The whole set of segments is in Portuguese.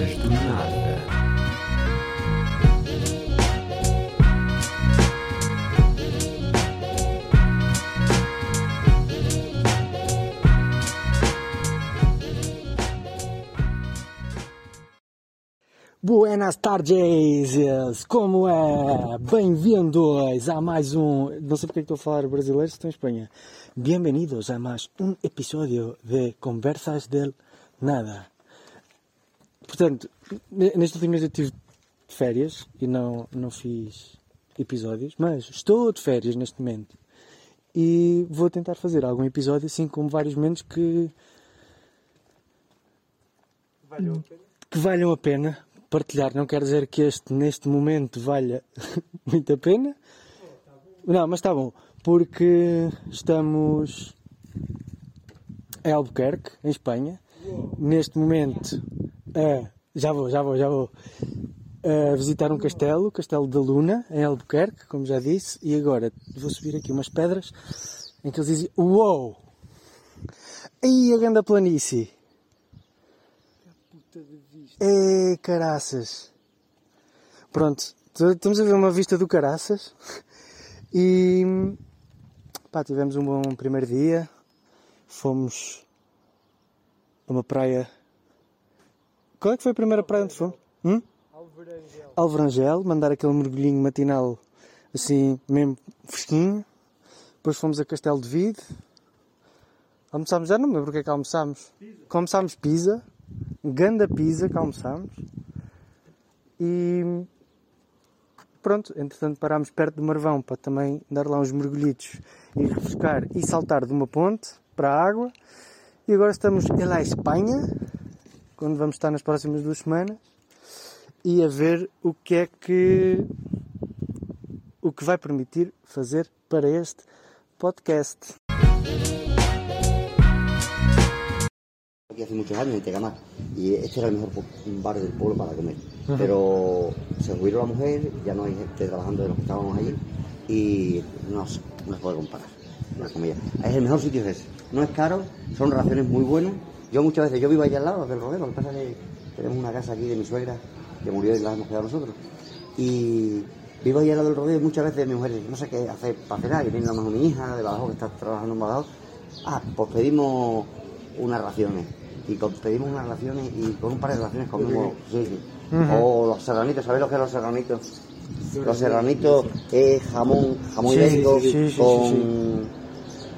Conversas do Nada. Buenas tardes, como é? Bem-vindos a mais um. Não sei porque é estou a falar brasileiro estou em Espanha. Bem-vindos a mais um episódio de Conversas del Nada. Portanto, ne- neste último mês eu tive de férias e não, não fiz episódios, mas estou de férias neste momento e vou tentar fazer algum episódio assim como vários momentos que que valham a pena partilhar. Não quer dizer que este, neste momento, valha muito a pena. Não, mas está bom, porque estamos em Albuquerque, em Espanha. Neste momento, a- já vou, já vou, já vou. A visitar um castelo, o Castelo da Luna, em Albuquerque, como já disse. E agora vou subir aqui umas pedras em que eles dizem: Uou! Aí a grande planície! Ei, caraças. Pronto, estamos a ver uma vista do caraças e pá, tivemos um bom primeiro dia. Fomos a uma praia. Qual é que foi a primeira praia onde fomos? Hum? Alverangel, mandar aquele mergulhinho matinal assim, mesmo fresquinho. Depois fomos a Castelo de Vide. Almoçámos, já não me lembro o que é que almoçámos. Almoçámos pizza ganda pizza que almoçámos e pronto, entretanto parámos perto do Marvão para também dar lá uns mergulhitos e refrescar e saltar de uma ponte para a água e agora estamos em La Espanha quando vamos estar nas próximas duas semanas e a ver o que é que o que vai permitir fazer para este podcast. Aquí hace muchos años en Tegamar y este era el mejor bar del pueblo para comer. Pero se jubiló la mujer, ya no hay gente trabajando de los que estábamos allí y no se, no se puede comparar la comida. Es el mejor sitio es ese. No es caro, son raciones muy buenas. Yo muchas veces, yo vivo allá al lado del rodeo, lo que pasa es que tenemos una casa aquí de mi suegra que murió y la hemos quedado nosotros. Y vivo allá al lado del rodeo y muchas veces mi mujer dice, no sé qué hacer para cenar, y viene a lo mejor mi hija de Badajoz que está trabajando en Badajoz. Ah, pues pedimos unas raciones. Y con- pedimos unas raciones y con un par de raciones comemos. Sí, sí. O los serranitos, ¿sabéis lo que es los serranitos? Los serranitos es jamón, jamón ibérico sí, con,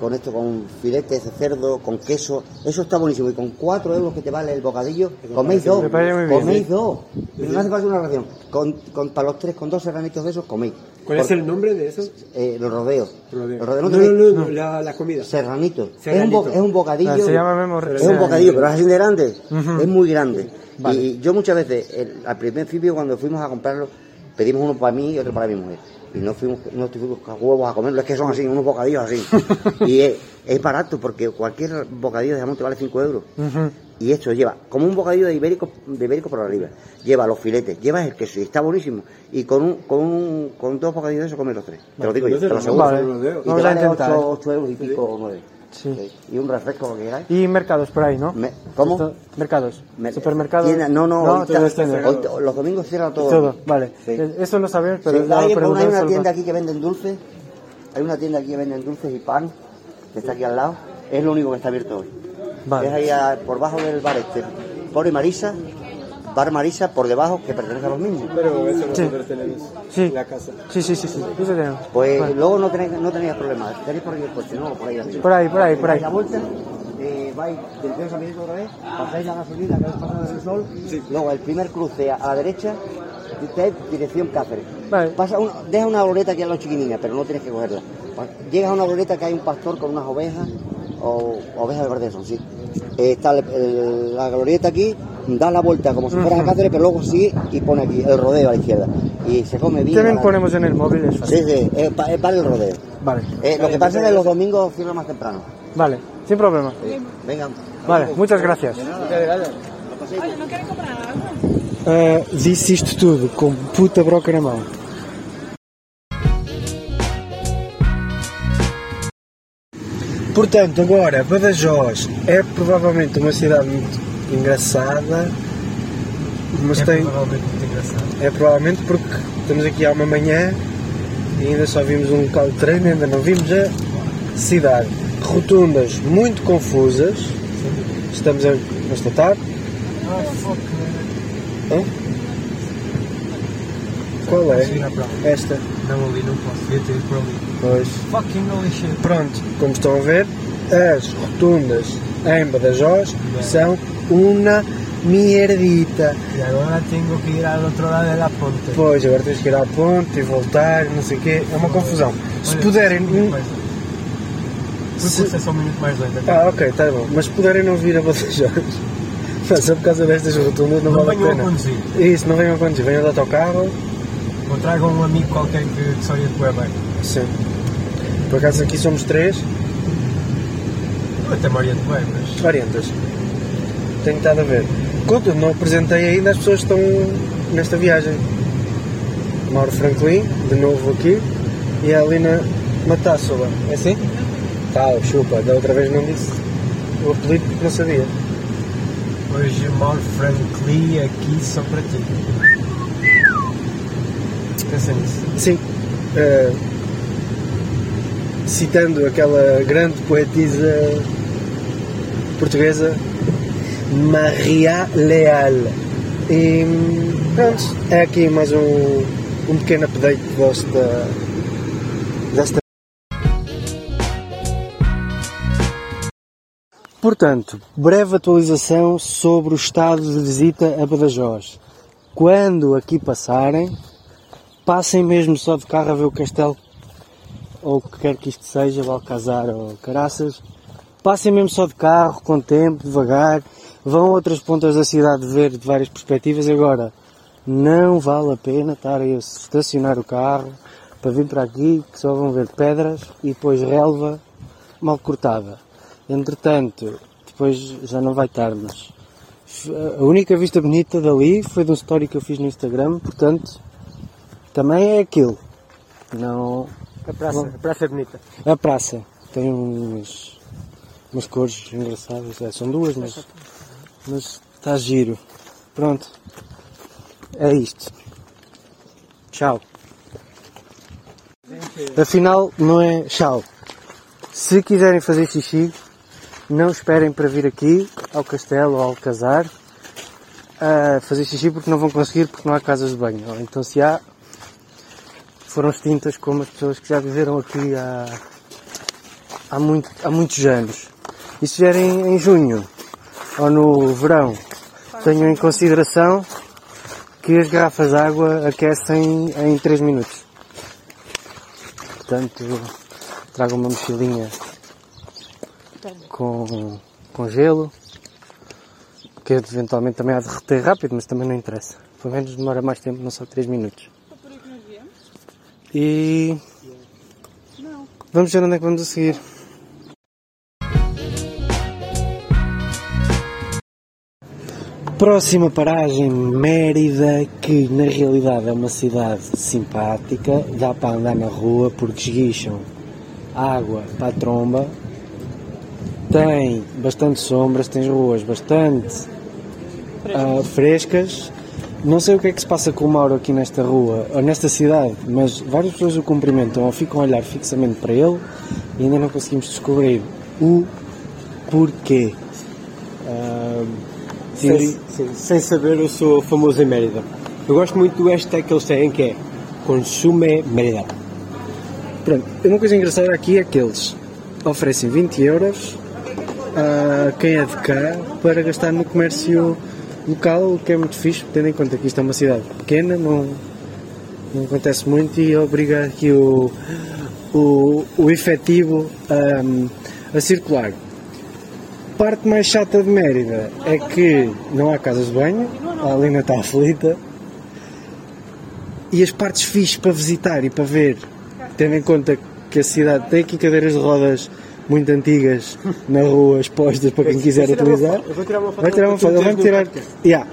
con esto, con filetes de cerdo, con queso. Eso está buenísimo. Y con cuatro euros que te vale el bocadillo, coméis dos. Coméis dos. No hace falta una ración. Con, con- para los tres, con dos serranitos de esos, coméis. ¿Cuál es el nombre de eso? Eh, los rodeos. Rodeo. Los rodeos No, no, no, no, no, la, la comida. Serranito. Es un, bo- es un bocadillo. Ah, se llama Memo Es un bocadillo, pero es así de grande. Es muy grande. Vale. Y yo muchas veces, el- al principio cuando fuimos a comprarlo, pedimos uno para mí y otro para mi mujer. Y no fuimos, no fuimos a huevos a comerlo, es que son así, unos bocadillos así. y es, es barato porque cualquier bocadillo de jamón te vale 5 euros. Y esto lleva como un bocadillo de ibérico, de ibérico por arriba. Lleva los filetes, lleva el queso y está buenísimo. Y con un, con un, con dos bocadillos de eso comes los tres. Te lo digo yo, te lo aseguro. Vale. Y te vale intentar. 8, 8 euros y pico o 9. Sí. Y un refresco queráis. Y mercados por ahí, ¿no? Me- ¿Cómo? Esto- mercados. Me- Supermercados. tienda- no, no, no ahorita- ahorita- los domingos cierra todo. Todo, vale. Sí. Eso lo sabemos, pero Sí, hay, una tienda aquí que venden dulces. Hay una tienda aquí que venden dulces y pan, que está aquí al lado. Es lo único que está abierto hoy. Vale. Es ahí a- por bajo del bar este. Pone Marisa, bar Marisa por debajo, que pertenece a los mismos. Pero eso Sí. nosotros tenemos Sí. en la casa. Sí, sí, sí, sí. Eso tenemos. Pues Vale. luego no tenéis, no tenéis problemas. Tenéis por aquí el coche, no, por ahí arriba. Por ahí, por ahí, por ahí. La vuelta, eh, vais del Río San Miguel otra vez, pasáis la gasolina que habéis pasado del sol, luego el primer cruce a la derecha, usted dirección Cáceres. Vale. Pasa una, deja una glorieta aquí a la chiquinina, pero no tienes que cogerla. Llegas a una glorieta que hay un pastor con unas ovejas, o ovejas de Verdeson, sí. Eh, está el- el- la glorieta aquí, da la vuelta como si fueras a Cáceres, pero luego sigue y pone aquí el rodeo a la izquierda. Y se come bien. También la- ponemos en el móvil, es fácil. Sí, sí, es, pa- es para el rodeo. Vale. Eh, lo que pasa es que los domingos cierran más temprano. Vale, sin problema. Sí. Venga. Vale, muchas gracias. Olha, não querem comprar água? Uh, disse isto tudo com puta broca na mão. Portanto, agora, Badajoz é provavelmente uma cidade muito engraçada mas é tem. provavelmente muito engraçado. É provavelmente porque estamos aqui há uma manhã e ainda só vimos um local de treino, ainda não vimos a cidade. Rotundas muito confusas, estamos a constatar. Ah, Hã? Qual é? Para? Esta. Não, ali não posso, devia ter por ali. Pois. Fucking shit. Pronto, como estão a ver, as rotundas em Badajoz são uma mierdita. E agora tenho que ir ao outro lado da ponte. Pois, agora tens que ir à ponte e voltar, não sei o quê, é uma confusão. Se Olha, puderem. um Se- é só um minuto mais lento. Ah, ok, está bom. Mas se puderem não vir a Badajoz, não, só por causa destas rotundas não, Não vale a venham a pena. conduzir. Isso, não venham a conduzir, venham de autocarro. Ou tragam um amigo qualquer que, que ia de bem. Sim. Por acaso aqui somos três, Eu até me oriento bem, mas. orientas. Tenho estado a ver. Contudo, não apresentei ainda as pessoas que estão nesta viagem. Mauro Franklin, de novo aqui, e a Alina Matássula. É assim? Tal, chupa, da outra vez não disse o apelido porque não sabia. Hoje Mauro Franklin aqui só para ti. Pensa nisso. Sim. eh, citando aquela grande poetisa portuguesa Maria Leal. E pronto, é aqui mais um, um pequeno update desta, desta. Portanto, breve atualização sobre o estado de visita a Badajoz. Quando aqui passarem, passem mesmo só de carro a ver o castelo, ou o que quer que isto seja, Valcazar ou Caraças. Passem mesmo só de carro, com tempo, devagar. Vão a outras pontas da cidade ver de várias perspectivas. Agora, não vale a pena estar a estacionar o carro para vir para aqui, que só vão ver pedras e depois relva mal cortada. Entretanto, depois já não vai estar, mas a única vista bonita dali foi de um story que eu fiz no Instagram, portanto, também é aquilo. Não. A praça, a praça é bonita. A praça tem umas, umas cores engraçadas, é, são duas, mas, mas está giro. Pronto. É isto. Tchau. Afinal, não é tchau. Se quiserem fazer xixi, não esperem para vir aqui ao castelo ou ao casar a fazer xixi porque não vão conseguir porque não há casas de banho. Então se há, foram extintas como as pessoas que já viveram aqui há, há, muito, há muitos anos. E se vierem em junho ou no verão, tenham em consideração que as garrafas de água aquecem em 3 minutos. Portanto, tragam uma mochilinha com, com gelo, que eventualmente também há de derreter rápido, mas também não interessa. Pelo menos demora mais tempo, não só 3 minutos. Foi por aí que nós viemos? E vamos ver onde é que vamos a seguir. Próxima paragem, Mérida, que na realidade é uma cidade simpática, dá para andar na rua porque esguicham água para a tromba, tem bastante sombras, tem ruas bastante ah, frescas. Não sei o que é que se passa com o Mauro aqui nesta rua, ou nesta cidade, mas várias pessoas o cumprimentam ou ficam a olhar fixamente para ele e ainda não conseguimos descobrir o porquê. Ah, Sem, sim, sem saber, eu sou famoso em Mérida. Eu gosto muito do hashtag que eles têm, que é Consume Mérida. Pronto, uma coisa engraçada aqui é que eles oferecem 20 euros a quem é de cá para gastar no comércio local, que é muito fixe, tendo em conta que isto é uma cidade pequena, não, não acontece muito e obriga aqui o, o, o efetivo a, circular. Parte mais chata de Mérida é que não há casas de banho, a Alina está aflita, e as partes fixes para visitar e para ver, tendo em conta que a cidade tem aqui cadeiras de rodas muito antigas na rua expostas para quem quiser Vou uma utilizar. foto- Eu vou tirar uma foto. Vai tirar uma foto, tirar. Yeah.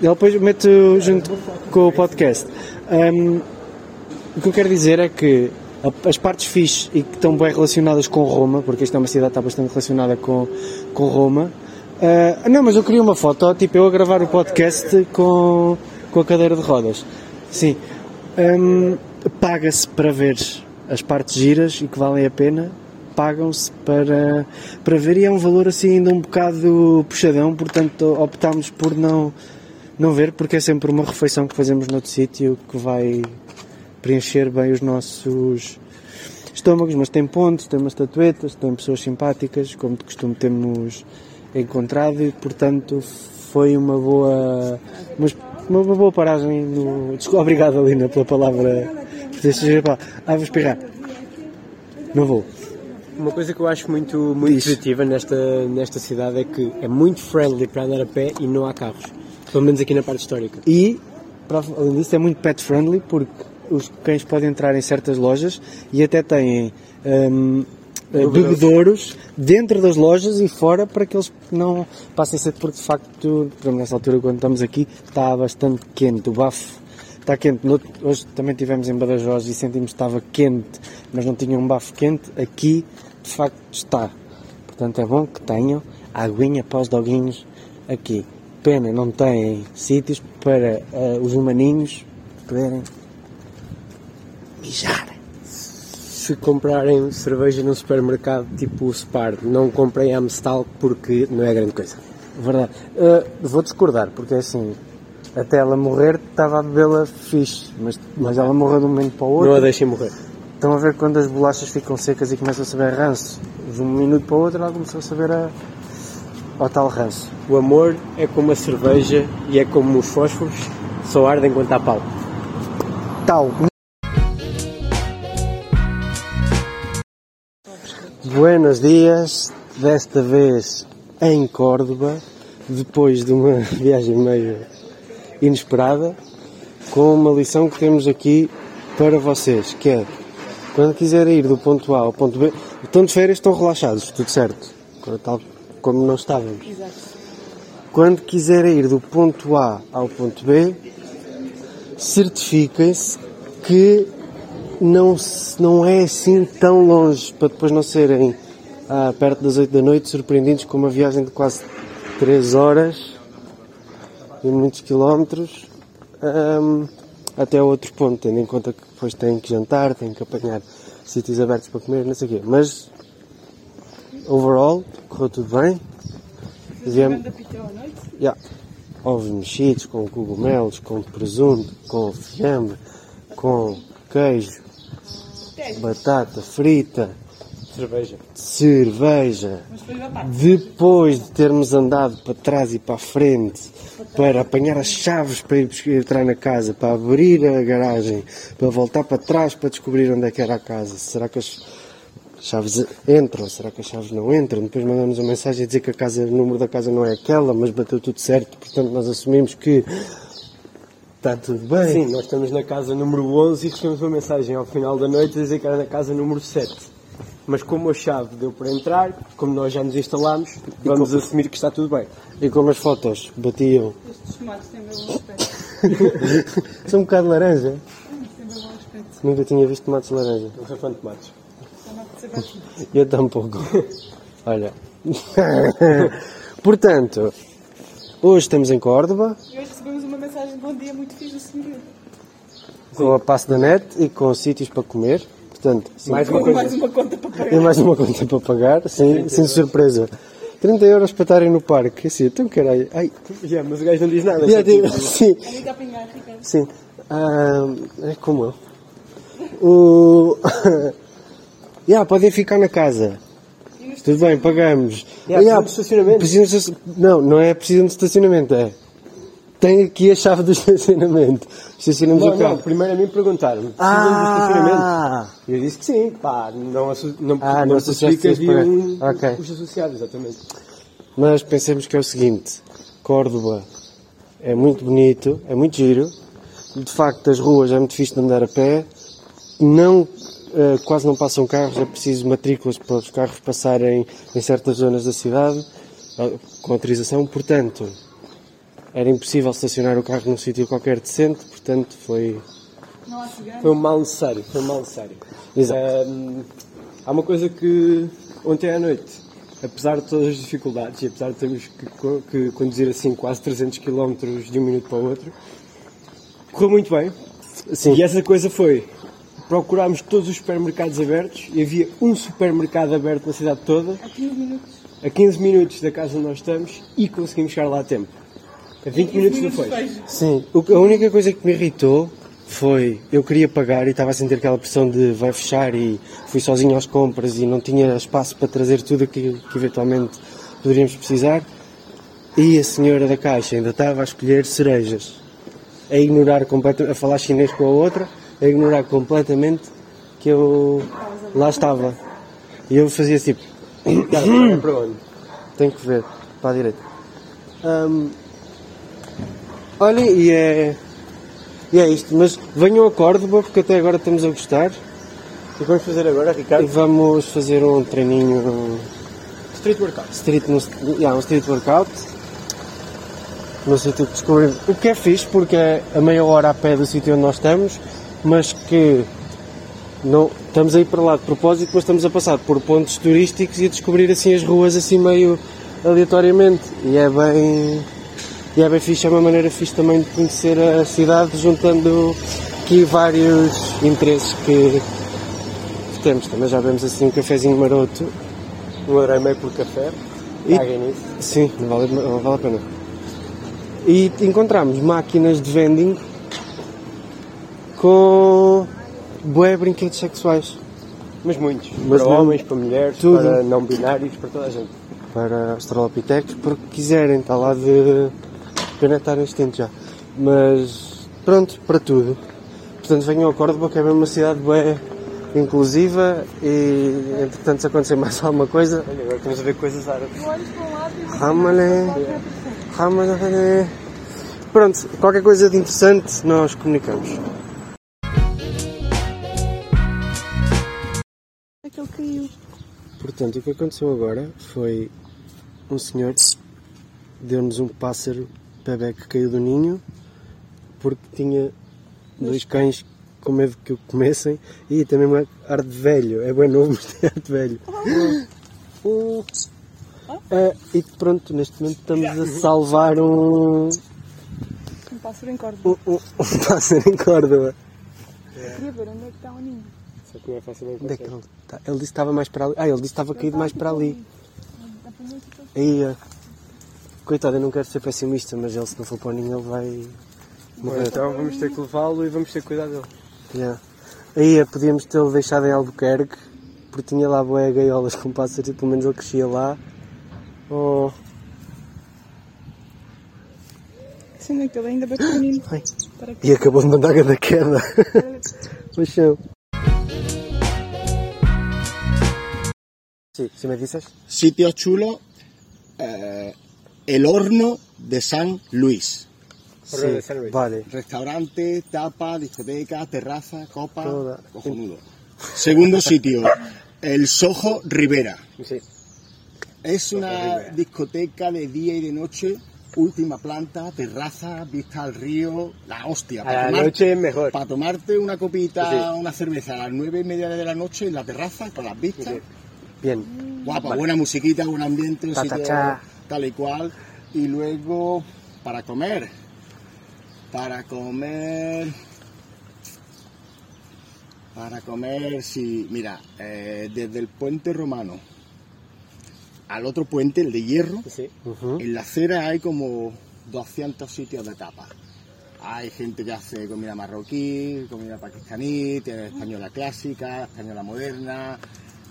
Depois mete junto com o podcast. Um, o que eu quero dizer é que as partes fixes e que estão bem relacionadas com Roma, porque esta é uma cidade que está bastante relacionada com, com Roma, Ah, não, mas eu queria uma foto, tipo eu a gravar o podcast com, com a cadeira de rodas. Sim. Hum, Paga-se para ver as partes giras e que valem a pena. Pagam-se para, para ver e é um valor assim ainda um bocado puxadão, portanto optámos por não, não ver, porque é sempre uma refeição que fazemos noutro sítio que vai preencher bem os nossos estômagos, mas tem pontos, tem umas estatuetas, tem pessoas simpáticas, como de costume temos encontrado e portanto foi uma boa uma, uma boa paragem no... Obrigado Alina pela palavra. Ah, vou espirrar. Não vou. Uma coisa que eu acho muito, muito Diz. positiva nesta, nesta cidade é que é muito friendly para andar a pé e não há carros. Pelo menos aqui na parte histórica. E, para- além disso, é muito pet friendly porque os cães podem entrar em certas lojas e até têm hum, eh, bebedouros dentro das lojas e fora para que eles não passem sede, porque de facto, nessa altura, quando estamos aqui, está bastante quente. O bafo está quente. No- hoje também estivemos em Badajoz e sentimos que estava quente, mas não tinha um bafo quente. Aqui, de facto, está. Portanto, é bom que tenham a aguinha para os doguinhos aqui. Pena, não têm sítios para eh, os humaninhos poderem mijar. Se comprarem cerveja num supermercado tipo o Spar, não comprem Amstel porque não é grande coisa. Verdade. Eh, vou discordar, porque é assim, até ela morrer estava a bebê-la fixe, mas, mas ela morreu de um momento para o outro. Não a deixem morrer. Estão a ver quando as bolachas ficam secas e começam a saber ranço? De um minuto para o outro ela começou a saber a, ao tal ranço. O amor é como a cerveja e é como os fósforos, só ardem enquanto há pau. Tal. Buenos dias, desta vez em Córdoba, depois de uma viagem meio inesperada, com uma lição que temos aqui para vocês, que é quando quiserem ir do ponto A ao ponto B, estão de férias, estão relaxados, tudo certo, tal como não estávamos. Exato. Quando quiserem ir do ponto A ao ponto B, certifiquem-se que não, não é assim tão longe para depois não serem ah, perto das 8 da noite surpreendidos com uma viagem de quase 3 horas e muitos quilómetros ahm, até outro ponto, tendo em conta que depois têm que jantar, têm que apanhar sítios abertos para comer, não sei o quê. Mas, overall, correu tudo bem. Noite? Yeah. Ovos mexidos com cogumelos, com presunto, com fiambre, com queijo, batata frita, Cerveja. cerveja. Depois de termos andado para trás e para a frente para apanhar as chaves para ir buscar- entrar na casa, para abrir a garagem, para voltar para trás para descobrir onde é que era a casa. Será que as chaves entram? Será que as chaves não entram? Depois mandamos uma mensagem a dizer que a casa, o número da casa não é aquela, mas bateu tudo certo, portanto nós assumimos que está tudo bem. Sim, nós estamos na casa número 11 e recebemos uma mensagem ao final da noite a dizer que era na casa número 7. Mas como a chave deu para entrar, como nós já nos instalámos, vamos assumir que está tudo bem. E como as fotos batiam, Estes tomates têm bem bom aspecto. são um bocado laranja. Aspecto. Nunca tinha visto tomates de laranja. Não sou fã de tomates. Batido. Eu tampouco. Olha. Portanto, hoje estamos em Córdoba, E hoje recebemos uma mensagem de bom dia muito fixe do senhor. com a passe da net e com sítios para comer. Portanto, sim, Mais uma coisa. mais uma conta para e pagar. mais uma conta para pagar, sim, sem surpresa. 30 euros para estarem no parque. Assim, então caralho. Ai, Yeah, mas o gajo não diz nada. já que- sim, sim. Ah, é como eu. O. yeah, podem ficar na casa. Tudo bem, pagamos. Yeah, Yeah, precisam de estacionamento. precisam de Não, não é preciso de estacionamento, é. Tem aqui a chave do estacionamento. Estacionamos Não, o não, carro. primeiro a mim perguntaram-me. Precisam de estacionamento? Ah! Eu disse que sim, pá, não, não, Ah, não, não havia isso um para- ok. custo associado, exatamente. Mas pensemos que é o seguinte: Córdoba é muito bonito, é muito giro. De facto, as ruas é muito fixe de andar a pé. Não, eh, quase não passam carros, é preciso matrículas para os carros passarem em certas zonas da cidade eh, com autorização. Portanto, era impossível estacionar o carro num sítio qualquer decente. Portanto, foi. Foi um mal necessário, foi um mal necessário. Exato. Ahm, há uma coisa que ontem à noite apesar de todas as dificuldades e apesar de termos que, que conduzir assim quase 300 km de um minuto para o outro, correu muito bem. Sim. E essa coisa foi, procurámos todos os supermercados abertos e havia um supermercado aberto na cidade toda, Há 15 minutos. a 15 minutos da casa onde nós estamos e conseguimos chegar lá a tempo. A 20 minutos do fecho. Sim, a única coisa que me irritou foi eu queria pagar e estava a sentir aquela pressão de vai fechar e fui sozinho às compras e não tinha espaço para trazer tudo aquilo que eventualmente poderíamos precisar e a senhora da caixa ainda estava a escolher cerejas a ignorar completamente, a falar chinês com a outra a ignorar completamente que eu lá estava e eu fazia tipo Cara, para onde? tenho que ver para a direita. Ahm, olhem, e é. E é isto, mas venham a Córdoba porque até agora estamos a gostar O que vamos fazer agora, e Ricardo? vamos fazer um treininho Street Workout. street, no, yeah, um street workout no sítio que descobrimos. O que é fixe porque é a meia hora a pé do sítio onde nós estamos, mas que não, estamos a ir para lá de propósito, mas estamos a passar por pontos turísticos e a descobrir assim as ruas assim meio aleatoriamente. E é bem. E é bem fixe, é uma maneira fixe também de conhecer a cidade, juntando aqui vários interesses que, temos. Também já vemos assim um cafezinho maroto Um euro e meio por café. E- Caguem nisso. Sim, não vale, vale a pena. E encontramos máquinas de vending com bué brinquedos sexuais Mas muitos. Mas para homens, para mulheres, tudo. para não binários, para toda a gente. para australopitecos, porque quiserem, está lá de pena estar extinto já. Mas pronto, para tudo. Portanto, venham a Córdoba, que é mesmo uma cidade bué inclusiva e entretanto se acontecer mais alguma coisa, Olha, agora estamos a ver coisas árabes. Ramale. Ramale. Pronto, qualquer coisa de interessante nós comunicamos. aquele caiu. Portanto, o que aconteceu agora foi um senhor deu-nos um pássaro bebê que caiu do ninho porque tinha dois cães com medo que o comessem e também uma ar de velho. É bem novo, mas tem ar de velho. Um- Ah, e pronto, neste momento estamos a salvar um, Um pássaro em corda. um, um, um pássaro em Córdoba. Queria ver onde é que está o ninho. Só que não é fácil Onde é que ele está? Ele disse que estava mais para ali. Ah, ele disse que estava caído mais para ali. Aí, ó. Coitado, eu não quero ser pessimista, mas ele se não for para o ninho ele vai morrer. Então vamos ter que levá-lo e vamos ter que cuidar dele. Yeah. Aí ó, podíamos tê-lo deixado em Albuquerque, porque tinha lá boé gaiolas com pássaros e pelo menos ele crescia lá. Oh, Sendo que ele ainda. Para aqui. E acabou de mandar da queda. Paixão. Sí, si me dices. Sitio chulo, eh, el horno de San Luis. Horno de San Luis. Vale. Restaurante, tapa, discoteca, terraza, copa, Toda. cojonudo. Segundo sitio, el Soho Rivera. Sí. Es una discoteca de día y de noche, última planta, terraza, vista al río, la hostia. A la noche es mejor. para tomarte una copita, Sí. una cerveza a las nueve y media de la noche en la terraza, con las vistas. Sí. Bien. Guapa, buena musiquita, buen ambiente, un Ta, sitio. Tal y cual. Y luego, para comer. Para comer. Para comer, sí, mira, eh, desde el puente romano al otro puente, el de hierro, Sí. En la acera hay como 200 sitios de tapas. Hay gente que hace comida marroquí, comida pakistaní, tiene española clásica, española moderna,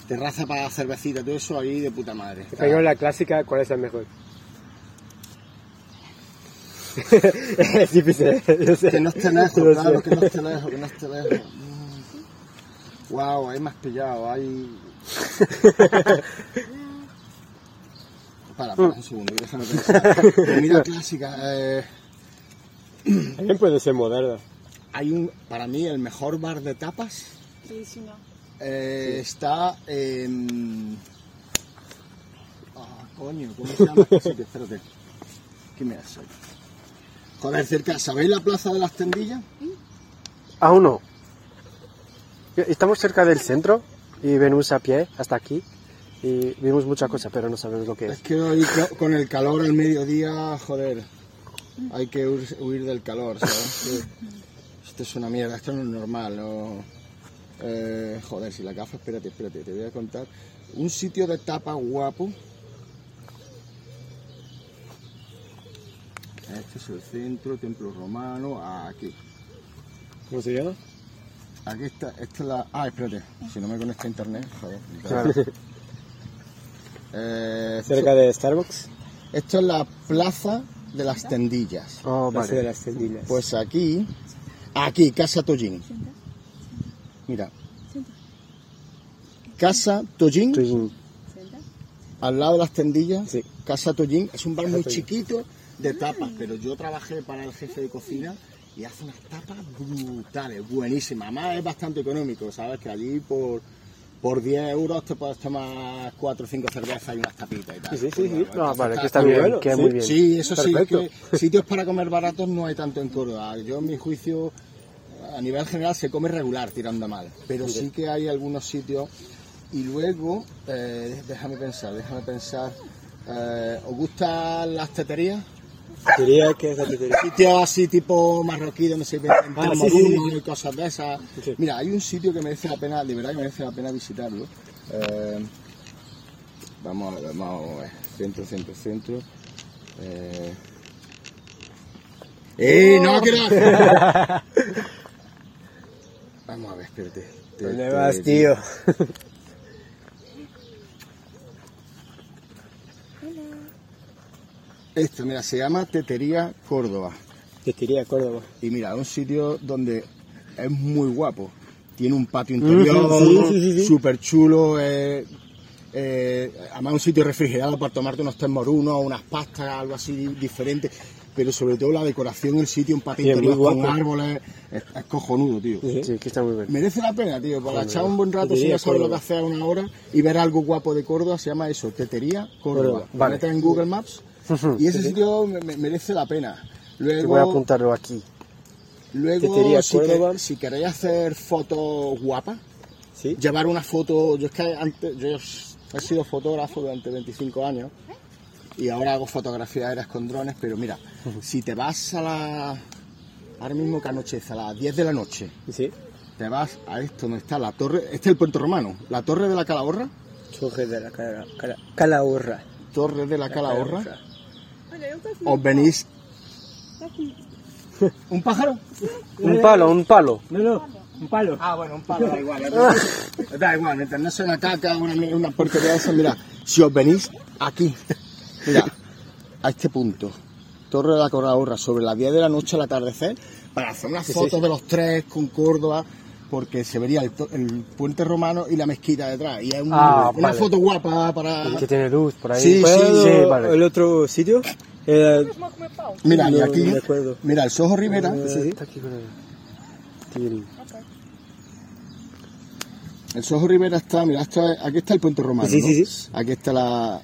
terraza para cervecita, todo eso ahí de puta madre. Está- Española clásica, ¿cuál es el mejor? es difícil, yo sé. Que no esté lejos, claro, sé. que no esté lejos, que no esté lejos. Wow, ahí me has pillado, ahí... para, para un segundo, déjame pensar. Comida clásica, eh, También puede ser moderna. hay un, para mí el mejor bar de tapas Sí, sí, no. Eh, Está en. Ah, coño, ¿cómo se llama? Espérate. ¿Qué me hace? Joder, cerca. ¿Sabéis la plaza de las tendillas? Aún no. Estamos cerca del centro y venimos a pie hasta aquí. y vimos mucha cosa, pero no sabemos lo que Es es. que hoy co- con el calor al mediodía, joder, hay que huir, huir del calor, ¿sabes? Esto es una mierda, esto no es normal, no... Eh, joder, si la gafa, espérate, espérate, te voy a contar. Un sitio de tapa guapo. Este es el centro, templo romano, aquí. ¿Cómo se llama? Aquí está, esta es la... Ah, espérate, si no me conecta a internet, joder. Claro. Eh, Cerca de Starbucks. Esto es la plaza de las tendillas. Oh, Plaza vale. de las Tendillas. Pues aquí, aquí, Casa Tollín. Mira. Casa Tollín, al lado de las tendillas. Sí. Casa Tollín es un bar muy chiquito de tapas, pero yo trabajé para el jefe de cocina y hace unas tapas brutales, buenísimas. Además es bastante económico, ¿sabes? Que allí por, por 10 euros te puedes tomar 4 o 5 cervezas y unas tapitas y tal. Sí, sí, sí. No, vale, que está bien, bueno, queda sí. muy bien. Sí, eso Perfecto. sí, que sitios para comer baratos no hay tanto en Córdoba. Yo, en mi juicio, a nivel general se come regular tirando mal, pero sí que hay algunos sitios. Y luego, eh, déjame pensar, déjame pensar. eh, ¿Os gustan las teterías? Diría que es la tetería. Sitios así tipo marroquí donde se venden Ah, sí, y cosas de esas. Mira, hay un sitio que merece la pena, de verdad que merece la pena visitarlo. Eh, vamos a ver, vamos a ver. Centro, centro, centro. Eh, ¡Eh! ¡No quiero hacer! Vamos a ver, espérate. Te- ¿Dónde te- vas, tío? Esto, mira, se llama Tetería Córdoba. Tetería Córdoba. Y mira, es un sitio donde es muy guapo. Tiene un patio interior, sí, sí, sí, sí. súper chulo. eh, eh, además, un sitio refrigerado para tomarte unos termorunos, unas pastas, algo así di- diferente. Pero sobre todo la decoración del sitio, un patio interior con árboles. Es, es cojonudo, tío. Sí, que está muy bien. Merece la pena, tío, para echar un buen rato si no sabes lo que hacer a una hora y ver algo guapo de Córdoba, se llama eso, Tetería Córdoba. Vale. metes en Google Maps y ese sitio me- me- merece la pena. Te voy a Luego, apuntarlo aquí. luego Tetería si, que- si queréis hacer fotos guapas, Sí. llevar una foto, yo es que antes, yo he sido fotógrafo durante 25 años y ahora hago fotografías aéreas con drones, pero mira, si te vas a la, ahora mismo que anochece, a las 10 de la noche, Sí. te vas a esto donde está la torre, este es el puerto romano, la torre de la Calahorra, Surge de la cala, cala, calahorra. torre de la Calahorra, Olha, ele está os venís. ¿un pájaro? Un palo, un palo. No, no, un palo. Ah, bueno, un palo, da igual. Da igual, mientras no sea una caca, una, una porquería de esa, mira, si os venís aquí, mira, a este punto, Torre de la Calahorra, sobre las 10 de la noche al atardecer, para hacer unas Sí, fotos sí. de los tres con Córdoba, porque se vería el, to- el puente romano y la mezquita detrás. Y es un- Ah, una vale. foto guapa para... Que tiene luz por ahí. Sí, ¿Puedo sí, vale. el otro sitio? Pau. Mira, y aquí, no mira, el Soho Rivera, Está aquí con el el Soho Rivera está, mira, aquí está el puente romano, Sí, ¿no? sí, sí. Aquí está la...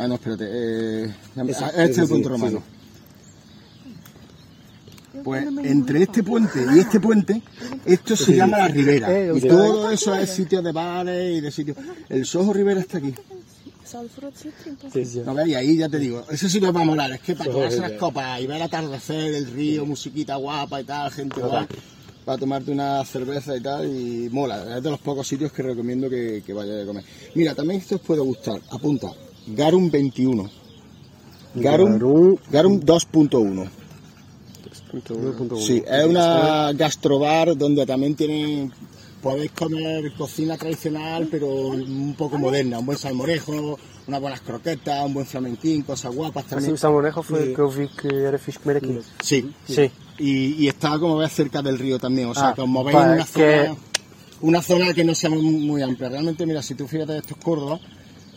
Ah, no, espérate, eh, ah, este es el puente sí, romano. Pues entre este puente y este puente, esto se llama la Ribera. Eh, Y todo eso es sitio de bares y de sitios. El Soho Rivera está aquí. Só de fora de ser 30. Sí, sí. No veis, ahí ya te digo, ese sitio va a molar, es que para tomarse las copas y ver el atardecer, el río, musiquita guapa y tal, gente guapa, para tomarte una cerveza y tal, y mola, es de los pocos sitios que recomiendo que, que vayáis a comer. Mira, también esto os puede gustar, apunta, Garum 21. Garum, Garum. Garum 2.1. Sí, es una gastrobar donde también tienen, podéis comer cocina tradicional, pero un poco moderna, un buen salmorejo, unas buenas croquetas, un buen flamenquín, cosas guapas también. o salmorejo foi que eu vi que era fixe comer aqui. Sí, Sí. y, y está como ves cerca del río también, o sea, Ah, que os movéis en una que- zona, una zona que no sea muy, muy amplia. Realmente, mira, si tú fíjate esto es Córdoba,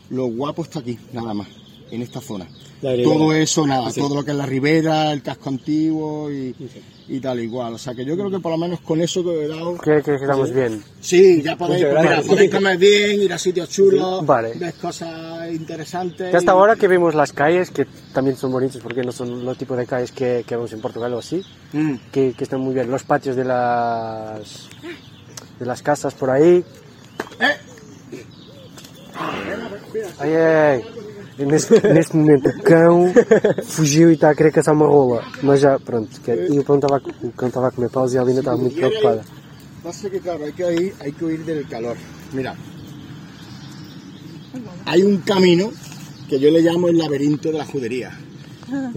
lo guapo está aquí, nada más, en esta zona. Todo eso, nada, Sí. todo lo que es la ribera, el casco antiguo y, y tal igual. O sea que yo creo que por lo menos con eso que he dado, Que, que quedamos bien. sí, ya podéis, mira, podéis comer bien, ir a sitios chulos, Vale. ves cosas interesantes. Que hasta y- ahora que vimos las calles, que también son bonitos porque no son los tipos de calles que, que vemos en Portugal o así, Mm. que, que están muy bien. Los patios de las de las casas por ahí, Eh, Ai, ai. Neste, neste momento o cão fugiu e está a querer caçar uma rola. Mas já, pronto. E o cão estava o cão estava a comer pausa e a Alina estava muito preocupada. Pasa que claro, hay que ir, hay que huir del calor. Mira, hay un camino que yo le llamo el laberinto de la judería.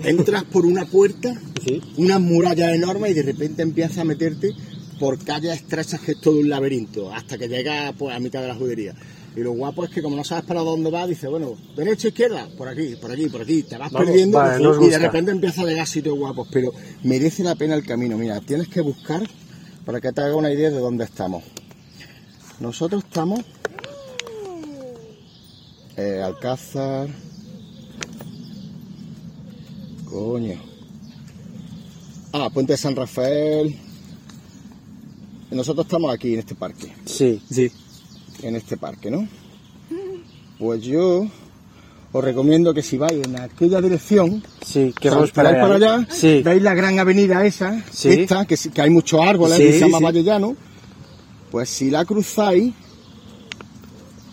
Entras por una puerta, una muralla enorme y de repente empiezas a meterte por calles estrechas que es todo un laberinto, hasta que llegas pues, a mitad de la judería. Y lo guapo es que como no sabes para dónde vas, dices, bueno, derecha, izquierda, por aquí, por aquí, por aquí, te vas Vamos, perdiendo vale, y de repente empiezas a llegar sitios guapos, pero merece la pena el camino. Mira, tienes que buscar para que te haga una idea de dónde estamos. Nosotros estamos eh, Alcázar. Coño. Ah, Puente de San Rafael. Nosotros estamos aquí en este parque. Sí, Sí. En este parque, ¿no? Pues yo os recomiendo que si vais en aquella dirección, sí, que vamos para allá. para allá, Sí, veis la gran avenida esa, Sí. esta, que, que hay muchos árboles, Sí, que se llama. Valle Llano, pues si la cruzáis,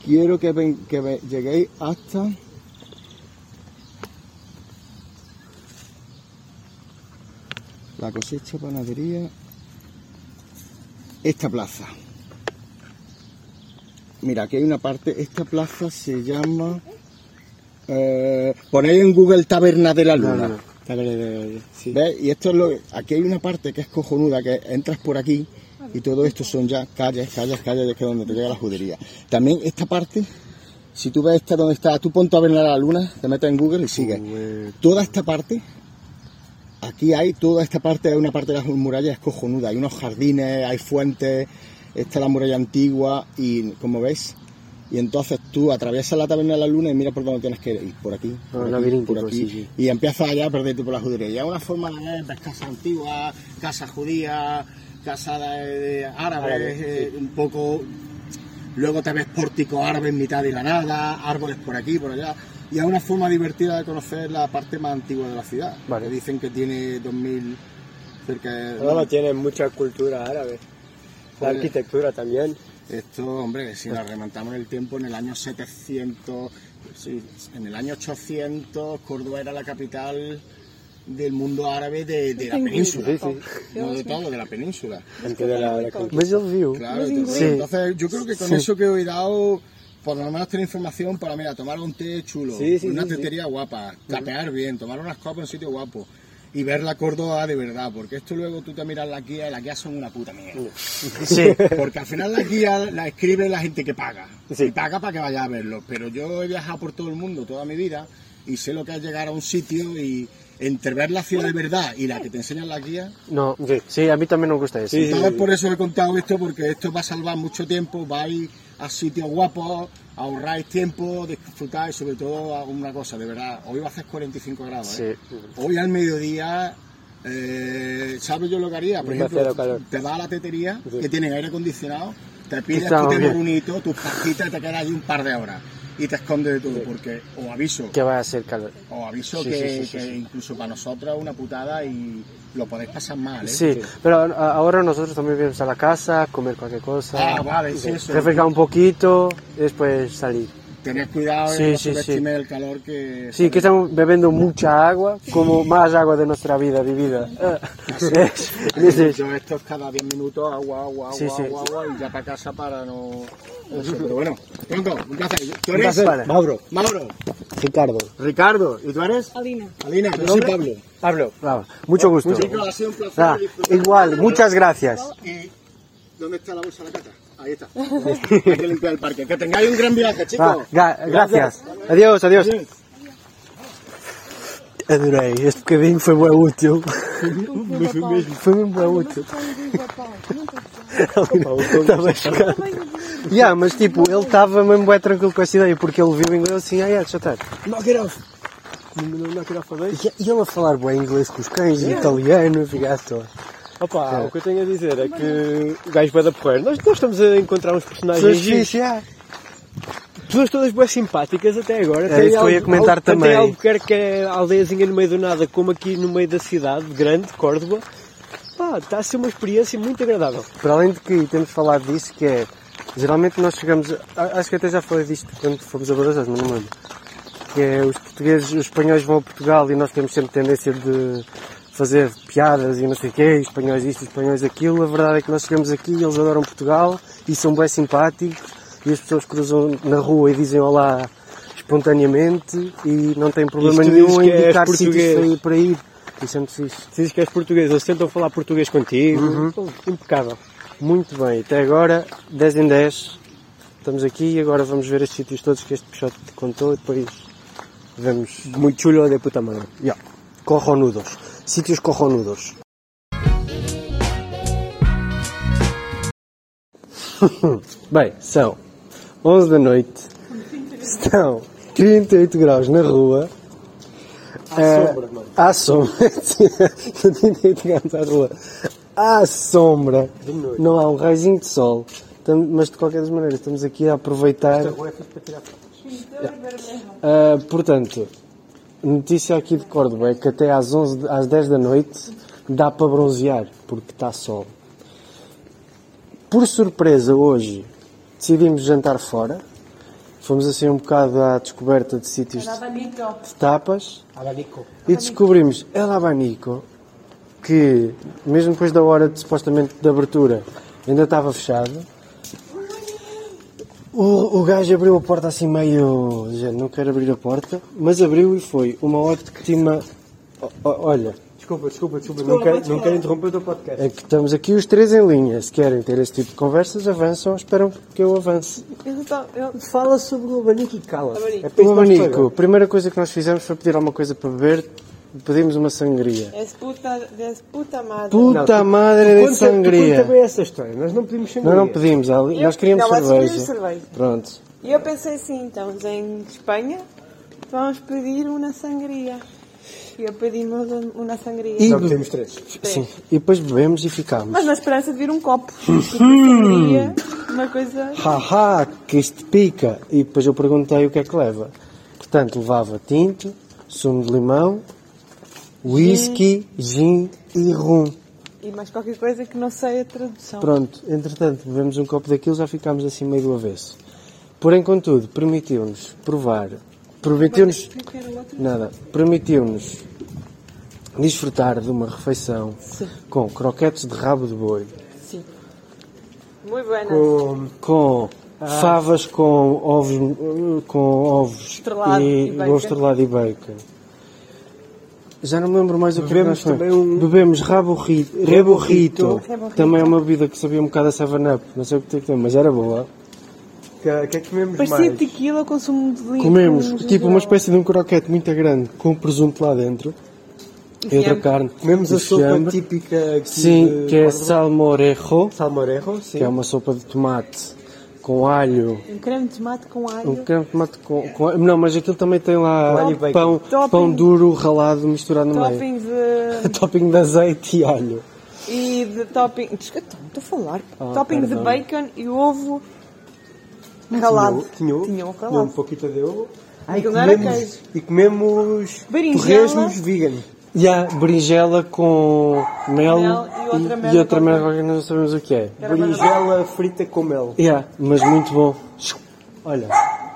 quiero que, ven- que lleguéis hasta... La cosecha panadería, esta plaza. Mira, aquí hay una parte, esta plaza se llama... Eh, ponéis en Google Taberna de la Luna. no. Sí. ¿Ves? Y esto es lo aquí hay una parte que es cojonuda, que entras por aquí y todo esto son ya calles, calles, calles, es que donde te llega la judería. También esta parte, si tú ves esta donde está, tú ponte a ver la luna, te metes en Google y sigues. Toda esta parte, aquí hay, toda esta parte, hay una parte de las murallas es cojonuda, hay unos jardines, hay fuentes, esta es la muralla antigua y como ves, y entonces tú atraviesas la taberna de la luna y mira por dónde tienes que ir, por aquí, Ah, por aquí, laberinto, por aquí, sí, sí. y empiezas allá a perderte por la judería. Y es una forma de ver, casas antiguas, casas judías, casas de, de árabes, eh, un poco... Luego te ves pórticos árabes en mitad de la nada, árboles por aquí, por allá. Y es una forma divertida de conocer la parte más antigua de la ciudad. Vale. Que dicen que tiene 2000 cerca de... Ahora tiene mucha cultura árabe. La arquitectura también. Esto, hombre, si nos remontamos en el tiempo, en el año 700, sí, en el año 800, Córdoba era la capital del mundo árabe de, de la península. Sí, sí. No de todo, de la península. Antes de la, la. Claro, entonces, yo creo que con Sí. eso que he dado, por lo menos tener información para, mira, tomar un té chulo, Sí, sí, una sí, sí. tetería guapa, capear bien, tomar unas copas en un sitio guapo y ver la Córdoba de verdad, porque esto luego tú te miras la guía y las guías son una puta mierda. Sí, Porque al final la guía la escribe la gente que paga. Sí. Y paga para que vaya a verlo. Pero yo he viajado por todo el mundo toda mi vida y sé lo que es llegar a un sitio y entre ver la ciudad de verdad y la que te enseñan las guías. no, sí, a mí también me gusta eso. Sí, sí. Por eso he contado esto, porque esto va a salvar mucho tiempo, vais a sitios guapos, ahorráis tiempo, disfrutáis, sobre todo una cosa, de verdad, hoy va a hacer 45 grados. ¿eh? Sí. Hoy al mediodía, eh, ¿sabes yo lo que haría? Por ejemplo, te vas a la tetería, Sí. que tienen aire acondicionado, te pides tu bonito, tus pajitas te quedas allí un par de horas. Y te escondes de todo, porque os aviso, Que vai a ser calor. os aviso que, incluso para nosotros es una putada y lo podéis pasar mal, ¿eh? Sí, pero ahora nosotros también vamos a la casa, comer cualquier cosa, Ah, vale, sí, eso. refrescar un poquito y después salir. Tened cuidado Sí, y no sí, sí. el calor que... Sí, que estamos bebiendo mucha agua, como más agua de nuestra vida vivida. Es- es eso. Yo esto es cada 10 minutos, agua, agua, agua, Sí, sí. agua, agua, y ya para casa para no... Eso, pero bueno, pronto, un placer. ¿Tú eres? Vale. Mauro. Mauro. Ricardo. Ricardo. ¿Y tú eres? Alina. Alina, yo soy Pablo. Pablo. Bravo. Mucho gusto. Chicos, ha sido un placer. Ah, disfrutar. igual, muchas gracias. ¿Y dónde está la bolsa de la cata? Ahí está. Hay que limpiar el parque. Que tengáis un gran viaje, chicos. Ah, ga- gracias. Adiós, adiós. Adorei, este bocadinho foi bem útil. Foi mesmo bem útil. Estava chocado. Yeah, mas tipo, ele estava mesmo bem tranquilo com essa ideia, porque ele viu inglês assim, ah, yeah, já está. Knock it off! Knock it off a? E e ele a falar bem inglês com os cães e italiano, ficaste lá. Opa, o que eu tenho a dizer é que o gajo vai da porreiro. Nós, nós estamos a encontrar uns personagens fixe, yeah. Pessoas todas bem simpáticas até agora. É isso eu ia comentar tanto também. Tem algo que é aldeiazinha no meio do nada, como aqui no meio da cidade, grande, Córdoba. Pá, está a ser uma experiência muito agradável. Para além de que temos falado disso, que é Geralmente nós chegamos, a- acho que até já falei disto quando fomos a Badajoz, mas não me lembro. Que é os portugueses, os espanhóis vão a Portugal e nós temos sempre tendência de fazer piadas e não sei o quê, espanhóis isto, espanhóis aquilo. A verdade é que nós chegamos aqui e eles adoram Portugal e são bem simpáticos e as pessoas cruzam na rua e dizem olá espontaneamente e não tem problema nenhum em indicar sítios português. para ir, para ir. Isso é muito fixe. Se dizes que és português, eles tentam falar português contigo. Então, Impecável. Muito bem, até agora 10 em 10. Estamos aqui e agora vamos ver os sítios todos que este Peixote te contou e depois vemos. Muito chulo de puta madre. Yeah. Corronudos. Sítios corronudos. Bem, são 11 da noite. Estão 38 graus na rua. À sombra, mano. À sombra. 38 graus na rua. À sombra. De noite. Não há um raizinho de sol. Mas de qualquer das maneiras, estamos aqui a aproveitar. Ah, portanto, notícia aqui de Córdoba é que até às, 11, de- às 10 da noite dá para bronzear, porque está sol. Por surpresa, hoje decidimos jantar fora. Fomos assim um bocado à descoberta de sítios de, de tapas Abanico. e descobrimos El Abanico, que mesmo depois da hora de, supostamente de abertura ainda estava fechado. O, o gajo abriu a porta assim meio. Já não quero abrir a porta, mas abriu e foi uma ótima. o- Olha, Desculpa, desculpa, desculpa. Não quero, não quero interromper o teu podcast. é que estamos aqui os três em linha. Se querem ter esse tipo de conversas, avançam, esperam que eu avance. Eu Fala sobre o abanico e cala. É O abanico, a primeira coisa que nós fizemos foi pedir alguma coisa para beber. Pedimos uma sangria. És puta, és puta madre. Puta Não, tu- madre tu de conta- tu sangria. Conta bem essa história. Nós não pedimos sangria. Não, não pedimos, ali- nós queríamos não, cerveja. queríamos cerveja. Pronto. E eu pensei assim, estamos em Espanha, vamos pedir uma sangria. E eu pedimos uma sangria. E- Não pedimos três. Sim. E depois bebemos e ficámos. Mas na esperança de vir um copo. Sangria, uma coisa... Haha, que isto pica. E depois eu perguntei o que é que leva. Portanto, levava tinto, sumo de limão, whisky, gin e rum. E mais qualquer coisa que não sei a tradução. Pronto, entretanto, bebemos um copo daquilo já ficámos assim meio do avesso. Porém, contudo, permitiu-nos provar, permitiu-nos, nada, permitiu-nos desfrutar de uma refeição Sim, com croquetes de rabo de boi, sim. Muito buena. Com... com favas com ovos, com ovos Estrelado e bacon. ovo estrelado e bacon. Já não me lembro mais o que Bebemos nós fomos. também um- Bebemos rabo rito, rebo rito. Rebo Rito. Também é uma bebida que sabia um bocado a 7-Up. Não sei o que tem que ter, mas era boa. Que, que é que comemos Parecia mais? tequila com sumo de limão. Comemos tipo uma espécie de um croquete muito grande com presunto lá dentro e outra carne. Comemos a sopa típica aqui Sim, de que é salmorejo, Salmorejo, sim. que é uma sopa de tomate com alho. Um creme de tomate com alho. Um creme de tomate com, com- Não, mas aquilo também tem lá alho e pão, Topping. pão duro ralado misturado no meio. Topping de... Topping de azeite e alho. E de topping... Desculpa, estou a falar. Ah, topping de perdão. bacon e ovo ralado. Tinha. Tinha Tinha um ralado. pouquinho de ovo. Ah, e comemos, e comemos Berinjela. torresmos vegan. E há berinjela com mel, Mel e outra e, merda e outra qualquer. que não sabemos o que é. Berinjela frita com mel. Yeah, mas muito bom. Olha,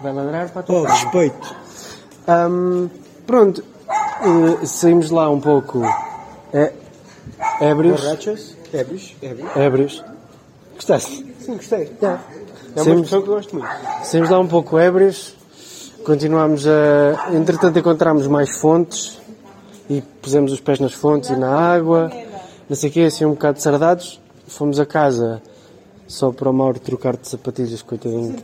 vai ladrar para a tua Oh, casa. respeito. Ahm, pronto, eh, saímos lá um pouco é, ébrios. Borrachos? Ébrios? Ébrios? Ébrios. Gostaste? Sim, gostei. É uma Sim. expressão que eu gosto muito. Saímos lá um pouco ébrios, continuámos a. Entretanto, encontramos mais fontes e pusemos os pés nas fontes e na água, não sei o quê, assim um bocado sardados. Fomos a casa só para o Mauro trocar de sapatilhas, coitadinho.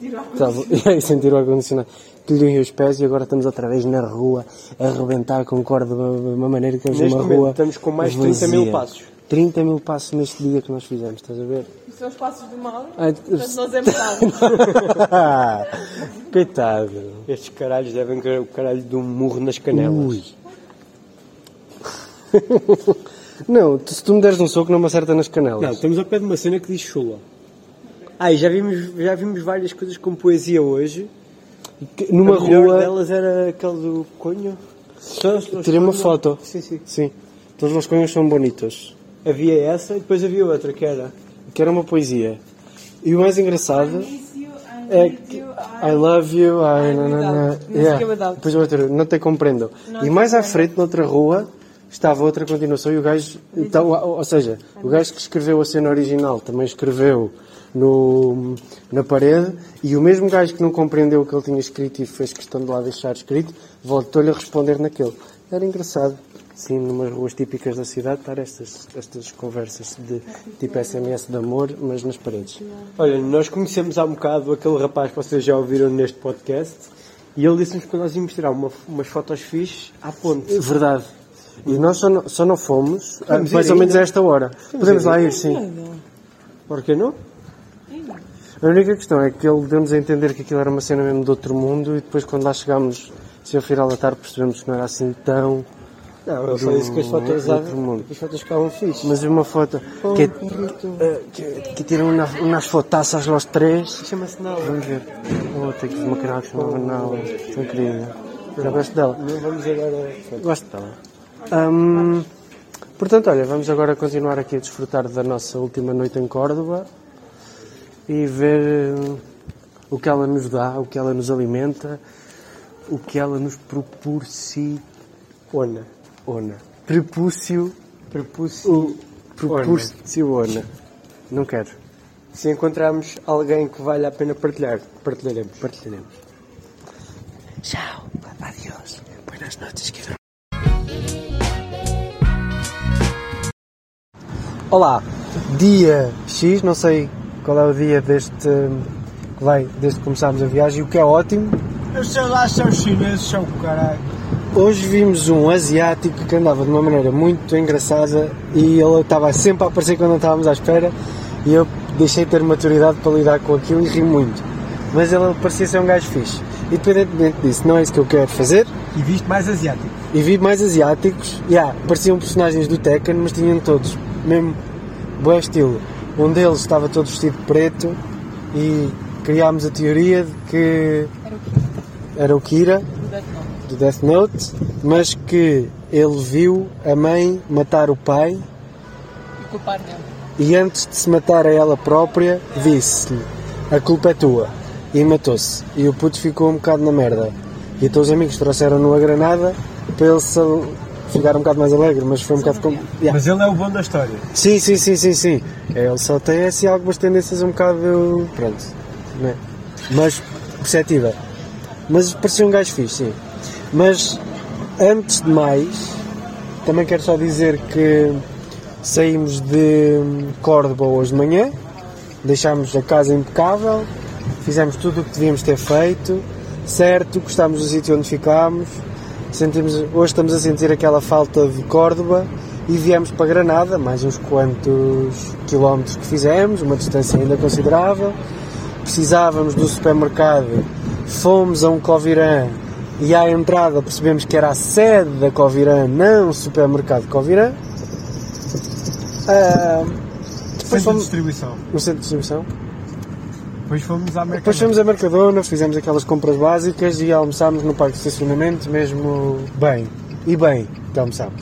E aí sentir o ar-condicionado que lhe os pés e agora estamos outra vez na rua a arrebentar com corda de uma maneira que estamos Neste numa momento rua. estamos com mais de 30 mil passos. 30 mil passos neste dia que nós fizemos, estás a ver? Os seus passos do mal. Ai, Portanto, nós é metade. Coitado. Estes caralhos devem querer o caralho de um murro nas canelas. Ui. não, tu- se tu me deres um soco não me acerta nas canelas. Não, estamos ao pé de uma cena que diz chula. Ah, e já vimos, já vimos várias coisas com poesia hoje. Que- Numa a rua, delas era aquele do conho. Tirei uma foto. Sim, sim. Sim, todos os conhos são bonitos. Havia essa e depois havia outra que era. Que era uma poesia. E o mais engraçado é que I love you, I... na, na, na. Music Yeah. Depois outra, não te compreendo. E mais à frente, noutra rua, estava outra continuação e o gajo... Então, ou seja, o gajo que escreveu a cena original também escreveu no, na parede e o mesmo gajo que não compreendeu o que ele tinha escrito e fez questão de lá deixar escrito, voltou-lhe a responder naquele. Era engraçado. Sim, numas ruas típicas da cidade, estar estas, estas conversas de tipo SMS de amor, mas nas paredes. Olha, nós conhecemos há um bocado aquele rapaz que vocês já ouviram neste podcast e ele disse-nos que nós íamos tirar uma, umas fotos fixes à ponte. Verdade. E nós só não, só não fomos Podemos ir mais ou menos a esta hora. Podemos lá ir, sim. Por que não? A única questão é que ele deu-nos a entender que aquilo era uma cena mesmo de outro mundo e depois quando lá chegámos, se ao final da tarde, percebemos que não era assim tão... Não, ele só disse que as fotos, do outro mundo. que as fotos ficavam fixes. Mas uma foto que, eh, que, que tiram una- unas fotaças los três. Chama-se Nala. Vamos ver. Oh, tenho que uma canal que se chamava Nala. Querida. Já gosto dela. Vamos agora. Gosto dela. Hum, portanto, olha, vamos agora continuar aqui a desfrutar da nossa última noite em Córdoba e ver hum, o que ela nos dá, o que ela nos alimenta, o que ela nos proporciona. Ona. Prepúcio. Prepúcio. Proporciona. Não quero. Se encontrarmos alguém que vale a pena partilhar, partilharemos. Partilharemos. Tchau. Adiós. Buenas noches, querido. Olá. Dia X, não sei qual é o dia deste. que vai desde que começámos a viagem, o que é ótimo. Os seus lá são chineses, são caralho. Hoje vimos um asiático que andava de uma maneira muito engraçada e ele estava sempre a aparecer quando não estávamos à espera e eu deixei de ter maturidade para lidar com aquilo e ri muito. Mas ele parecia ser um gajo fixe. Independentemente disso, não é isso que eu quero fazer. E viste mais asiático. E vi mais asiáticos, yeah, pareciam personagens do Tekken, mas tinham todos mesmo bom estilo. Um deles estava todo vestido de preto e criámos a teoria de que era o Kira. do Death Note, mas que ele viu a mãe matar o pai culpar nele. e antes de se matar a ela própria disse-lhe a culpa é tua. E matou-se. E o puto ficou um bocado na merda. E então os amigos trouxeram-no a granada para ele se ficar um bocado mais alegre mas foi um bocado como Yeah. Mas ele é o bom da história. sim, sim, sim, sim, sim ele só tem assim algumas tendências um bocado pronto né? mas perceptível mas parecia um gajo fixe, sim mas antes de mais também quero só dizer que saímos de Córdoba hoje de manhã, deixámos a casa impecável, fizemos tudo o que devíamos ter feito, certo, gostámos do sítio onde ficámos, sentimos, hoje estamos a sentir aquela falta de Córdoba e viemos para Granada, mais uns quantos quilómetros que fizemos, uma distância ainda considerável. Precisávamos do supermercado, fomos a um Covirã e à entrada percebemos que era a sede da Covirã, não o supermercado Covirã. Depois Centro de fomos distribuição. no centro de distribuição. Depois fomos à América. Depois fomos a Mercadona, fizemos aquelas compras básicas e almoçámos no parque de estacionamento, mesmo bem. E bem que almoçámos.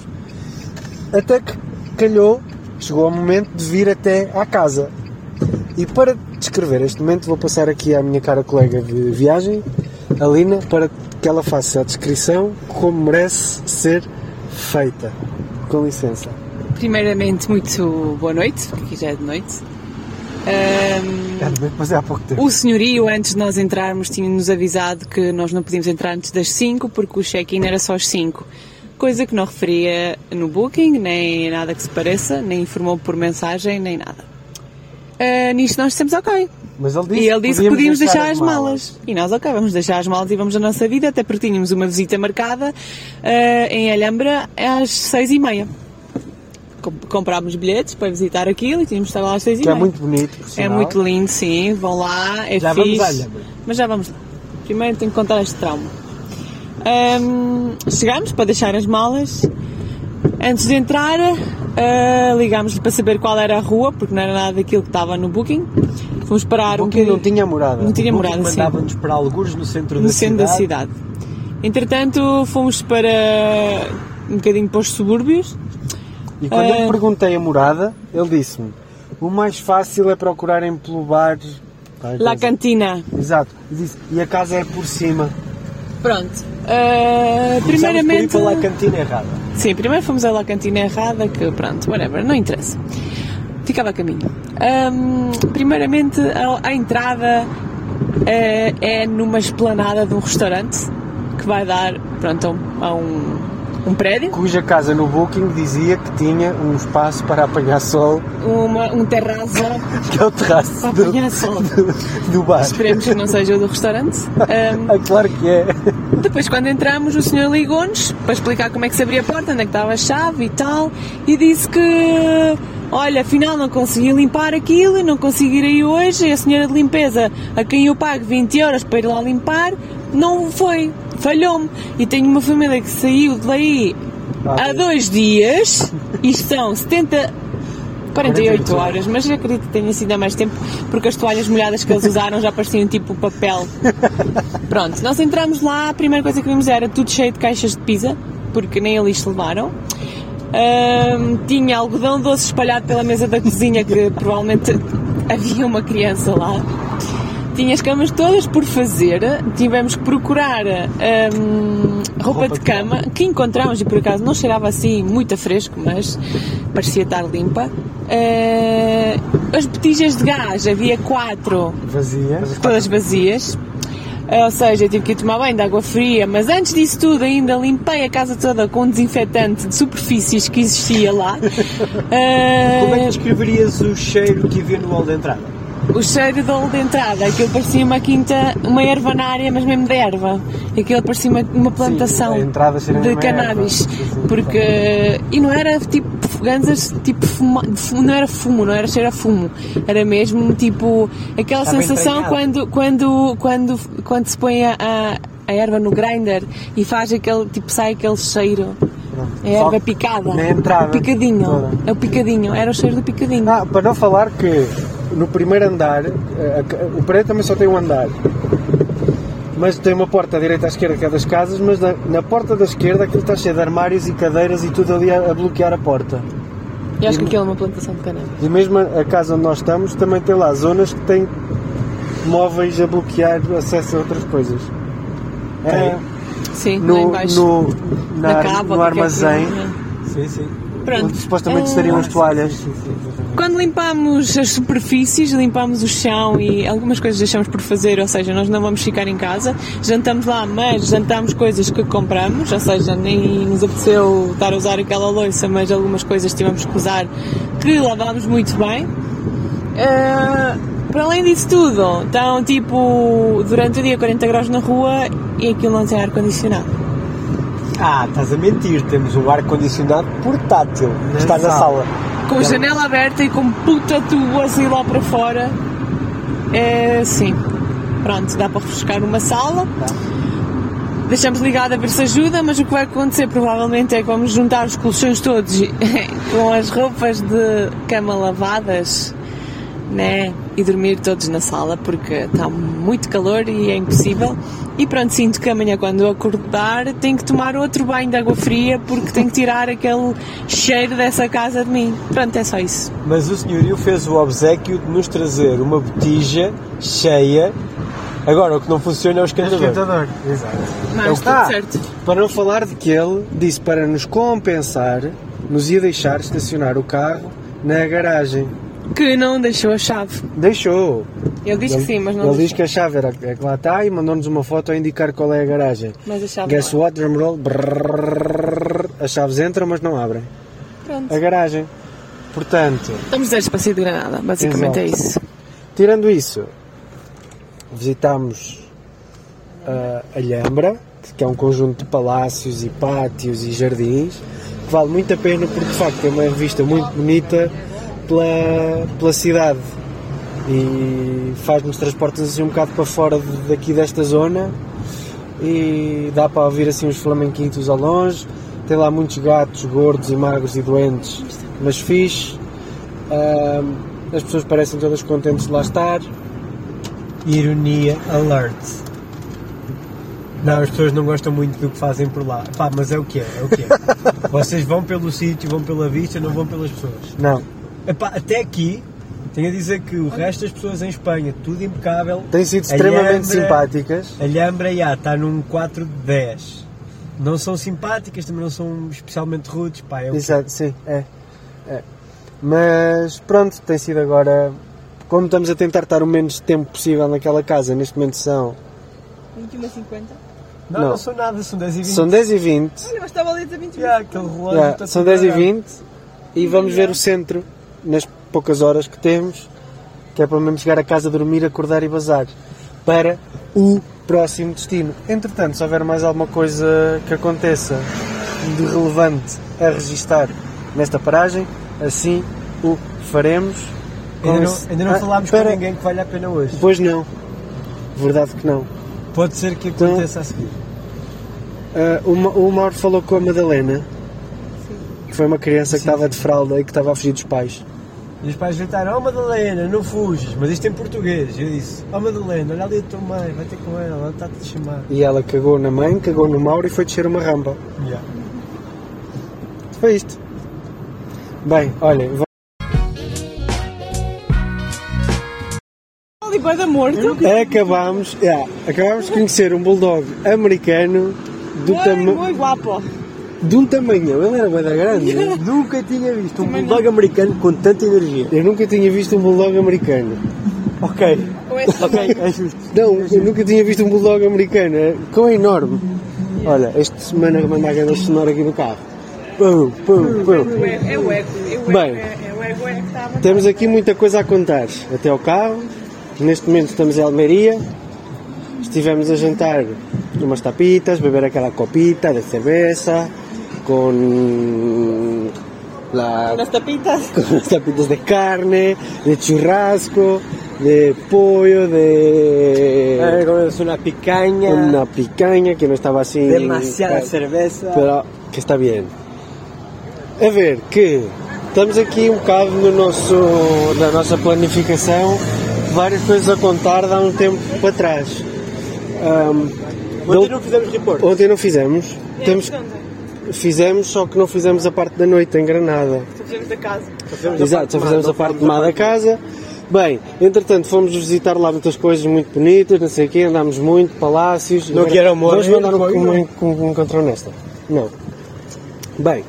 Até que calhou, chegou o momento de vir até à casa. E para descrever este momento, vou passar aqui à minha cara colega de viagem, a Lina, para que ela faça a descrição como merece ser feita. Com licença. Primeiramente, muito boa noite, porque aqui já é de noite. É o senhorio, antes de nós entrarmos, tinha-nos avisado que nós não podíamos entrar antes das 5 porque o check-in era só às 5. Coisa que não referia no booking, nem nada que se pareça, nem informou por mensagem, nem nada. Ah, nisto nós dissemos ok. Mas ele disse, E ele disse que podíamos deixar as malas. E nós, ok, vamos deixar as malas e vamos a nossa vida, até porque tínhamos uma visita marcada ah, em Alhambra às seis e meia. Com- Comprámos bilhetes para visitar aquilo e tínhamos de estar lá às seis e é meia. muito bonito, por É sinal. muito lindo, sim. Vão lá, é Já vamos fixe. à Alhambra. Mas já vamos lá. Primeiro tenho que contar este trauma. Ahm, chegámos para deixar as malas. Antes de entrar, ah, ligámos-lhe para saber qual era a rua, porque não era nada daquilo que estava no booking. Fomos parar um Porque não bocadinho. tinha morada. Não tinha morada, sim. Mandava-nos para algures no centro No da centro da cidade. Entretanto, fomos para um bocadinho para os subúrbios. E quando eu Ah. lhe perguntei a morada, ele disse-me: O mais fácil é procurarem pelo bar. Ai, La. Cantina. Exato. E disse- E a casa é por cima. Pronto. Uh, primeiramente. Por ir pela cantina errada. Sim, primeiro fomos à La Cantina errada, que pronto, whatever, não interessa. Ficava a caminho. Ahm, primeiramente, a, a entrada eh, é numa esplanada de um restaurante que vai dar, pronto, a um, um, um prédio, Cuja casa no Booking dizia que tinha um espaço para apanhar sol, uma, um terraço que é o terraço para do, apanhar sol. do bar. Esperemos que não seja o do restaurante. Ahm, Ah, claro que é. Depois, quando entramos, o senhor ligou-nos para explicar como é que se abria a porta, onde é que estava a chave e tal, e disse que, olha, afinal não consegui limpar aquilo e não consegui ir aí hoje, e a senhora de limpeza, a quem eu pago 20 euros para ir lá limpar, não foi, falhou-me. E tenho uma família que saiu daí há dois dias, e são 70... 48 horas, mas eu acredito que tenha sido há mais tempo, porque as toalhas molhadas que eles usaram já pareciam tipo papel. Pronto, nós entramos lá, a primeira coisa que vimos era tudo cheio de caixas de pizza, porque nem eles levaram. Ahm, tinha algodão doce espalhado pela mesa da cozinha, que provavelmente havia uma criança lá. Tinha as camas todas por fazer, tivemos que procurar ahm, roupa, de cama, que encontramos e por acaso não cheirava assim muito a fresco, mas parecia estar limpa. Ah, as botijas de gás, havia quatro, Vazia. todas vazias. Ah, Ou seja, eu tive que ir tomar banho de água fria, mas antes disso tudo ainda limpei a casa toda com um desinfetante de superfícies que existia lá. Ah, Como é que descreverias o cheiro que havia no hall de entrada? O cheiro da de entrada, aquilo parecia uma quinta, uma ervanária, mas mesmo de erva. Aquilo parecia uma, uma plantação cheira de erva. cannabis. Sim, sim, Porque. E não era tipo ganzas, tipo fuma, não era fumo, não era cheiro a fumo. Era mesmo tipo aquela sensação quando, quando, quando, quando se põe a, a, a erva no grinder e faz aquele, tipo, sai aquele cheiro. A Só erva picada. na entrada O picadinho. toda. É o picadinho. Era o cheiro do picadinho. Ah, para não falar que no primeiro andar, eh, a- o prédio também só tem um andar. Mas tem uma porta à direita e à esquerda que é das casas, mas na, na porta da esquerda aquilo está cheio de armários e cadeiras e tudo ali a, a bloquear a porta. E acho que aquilo é uma plantação de cannabis. E mesmo a, a casa onde nós estamos também tem lá zonas que têm móveis a bloquear acesso a outras coisas. É, Sim, lá no, embaixo. no, na, na cava, no qualquer armazém, coisa. Sim, sim. Pronto. onde supostamente estariam as toalhas. Quando limpamos as superfícies, limpamos o chão e algumas coisas deixamos por fazer, ou seja, nós não vamos ficar em casa, jantamos lá, mas jantamos coisas que compramos, ou seja, nem nos apeteceu estar a usar aquela louça, mas algumas coisas tivemos que usar que lavámos muito bem. Ah, para além disso tudo, estão tipo durante o dia 40 graus na rua e aquilo não tem ar-condicionado. Ah, estás a mentir. Temos um ar-condicionado portátil. que está na sala. Com a janela aberta e com puta tubo assim lá para fora. É sim. Pronto, dá para refrescar uma sala. Deixamos ligado a ver se ajuda, mas o que vai acontecer provavelmente é que vamos juntar os colchões todos com as roupas de cama lavadas, né? E dormir todos na sala porque está muito calor e é impossível. E pronto, sinto que amanhã quando eu acordar tenho que tomar outro banho de água fria porque tenho que tirar aquele cheiro dessa casa de mim. Pronto, é só isso. Mas o senhorio fez o obsequio de nos trazer uma botija cheia. Agora, o que não funciona é o esquentador. Esquentador, exato. Mas tudo Ah, certo. Para não falar de que ele disse para nos compensar, nos ia deixar estacionar o carro na garagem. Que não deixou a chave. Deixou. Ele diz que sim, mas não Ele diz que a chave era é que lá está e mandou-nos uma foto a indicar qual é a garagem. Mas a chave Guess what? Drum roll. Brrrr. as chaves entram, mas não abrem. Pronto. A garagem. Portanto, Estamos desde para sair de Granada, basicamente é Exato. isso. tirando isso, visitámos ah, a Alhambra, que é um conjunto de palácios e pátios e jardins, que vale muito a pena porque de facto é uma vista muito bonita pela, pela cidade e faz-nos transportes assim um bocado para fora daqui desta zona e dá para ouvir assim uns flamenquitos ao longe. Tem lá muitos gatos gordos e magros e doentes, mas fixe. As pessoas parecem todas contentes de lá estar. Ironia alert. Não, as pessoas não gostam muito do que fazem por lá. Pá, mas é o que é, é o que é. Vocês vão pelo sítio, vão pela vista, não vão pelas pessoas. Não, Epá, até aqui Tenho a dizer que o resto das pessoas em Espanha, tudo impecável. Têm sido A extremamente Alhambra- simpáticas. A Alhambra já está num 4 de 10. Não são simpáticas, também não são especialmente rudes, pá, é o Exato, sim, é. é. Mas pronto, tem sido agora. Como estamos a tentar estar o menos tempo possível naquela casa, neste momento são, 21,50. Não, Não. não, são nada, são 10 e 20. são 10 e 20 Olha, mas estava ali a dizer 21. Já, aquele relógio Yeah, são tudo 10 e parado. 20 e vamos ver o centro nas poucas horas que temos, que é para mesmo chegar a casa, dormir, acordar e bazar para o próximo destino. Entretanto, se houver mais alguma coisa que aconteça de relevante a registar nesta paragem, assim o faremos. Ainda não, esse- ainda não Ah, falámos espera. com ninguém que valha a pena hoje. Pois não. Verdade que não. Pode ser que Então- aconteça a seguir. Ah, o, Ma- o Mauro falou com a Madalena, que foi uma criança que estava de fralda e que estava a fugir dos pais. E os pais gritaram, oh Madalena, não fujas, mas isto em português. Eu disse, oh Madalena, olha ali a tua mãe, vai ter com ela, ela está-te a chamar. E ela cagou na mãe, cagou no Mauro e foi descer uma rampa. Yeah. Foi isto. Bem, olhem, guarda morto. acabámos, yeah, acabámos de conhecer um bulldog americano do Muito, tama muito guapo. De um tamanho, ele era bem da grande. né? Nunca tinha visto um Também bulldog americano com tanta energia. Eu nunca tinha visto um bulldog americano. Ok, esse ok, é justo. Não, eu nunca tinha visto um bulldog americano. É, Quão é enorme. Olha, esta semana manda a grande sonora aqui do carro. Pum, pum, pum. É o ego, é o ego. Bem. É, é o ego é que estava. Temos aqui muita coisa a contar. Até ao carro. Neste momento estamos em Almeria. Estivemos a jantar umas tapitas, beber aquela copita de cerveza con la Nas tapitas. con las tapitas de carne, de churrasco, de pollo, de É, como es una picaña, una picaña que no estaba así. demasiada pero- cerveza. pero que está bien. A ver, que estamos aqui um bocado no nosso, na nossa planificação, várias coisas a contar de há um tempo para trás. Ahm, Ontem não fizemos report. ontem não fizemos, temos, Onde? Fizemos, só que não fizemos a parte da noite em Granada. Só fizemos da casa. Exato, só fizemos a parte de má da casa. Bem, entretanto fomos visitar lá muitas coisas muito bonitas, não sei o quê, andámos muito, palácios. Não quero amor, Vamos mandar um, não. um, um, nesta. Não. Bem,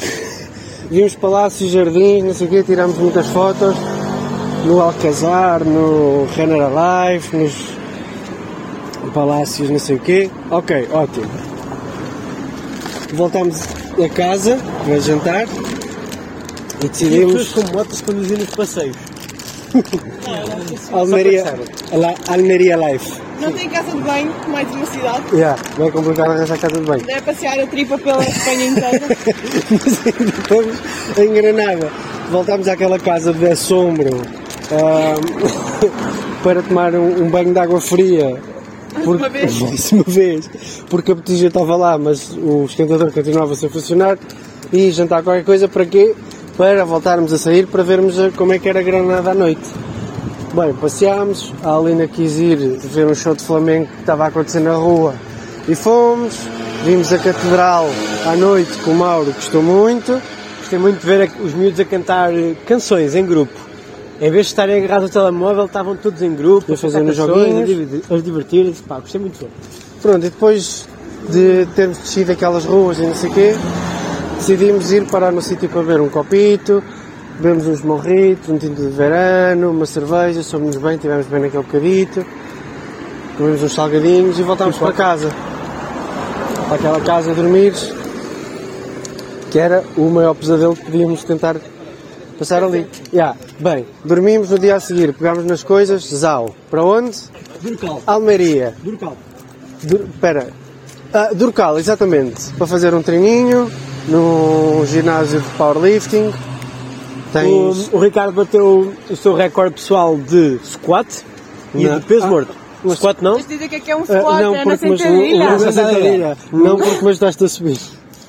vimos palácios, jardins, não sei o quê, tirámos muitas fotos no Alcazar, no Renner Alive, nos palácios, não sei o quê. Ok, ótimo. Voltámos a casa, a jantar, e E decidimos com motos conduzir nos passeios. Almeria, La, Almeria Life. Não tem casa de banho, mais uma cidade. Yeah, vai complicado arranjar casa de banho. Deve passear a tripa pela Espanha inteira. Mas ainda estamos em Granada. Voltámos àquela casa de assombro ahm, para tomar um, um banho de água fria. Porque, uma vez. Mais uma vez. Porque a botija estava lá, mas o esquentador continuava sem funcionar. E jantar qualquer coisa para quê? Para voltarmos a sair para vermos a- como é que era Granada à noite. Bem, passeámos, a Alina quis ir ver um show de Flamengo que estava a acontecer na rua e fomos, vimos a Catedral à noite com o Mauro, gostou muito. Gostei muito de ver a- os miúdos a cantar eh, canções em grupo. Em vez de estarem agarrados ao telemóvel, estavam todos em grupo, a fazer uns joguinhos. a divertir- a divertir-se. Pá, gostei muito ver. Pronto, e depois de termos descido aquelas ruas e não sei o quê, decidimos ir parar no sítio para beber um copito, bebemos uns morritos, um tinto de verano, uma cerveja, somos bem, tivemos bem naquele bocadito, comemos uns salgadinhos e voltámos para casa. Para aquela casa a dormir, que era o maior pesadelo que podíamos tentar passar ali. Yeah. Bem, dormimos no dia a seguir, pegámos nas coisas, Zau. Para onde? Durcal. Almeria. Durcal. Dur, pera. Ah, Durcal, exatamente. Para fazer um treininho no ginásio de powerlifting. Tens. O, o Ricardo bateu o seu recorde pessoal de squat e Não. de peso Ah, morto. mas- Squat não? Mas dizem que aqui é um Ah, squat, não, é na sentadilha. o- o- na sentadilha. Não porque mas estás a subir.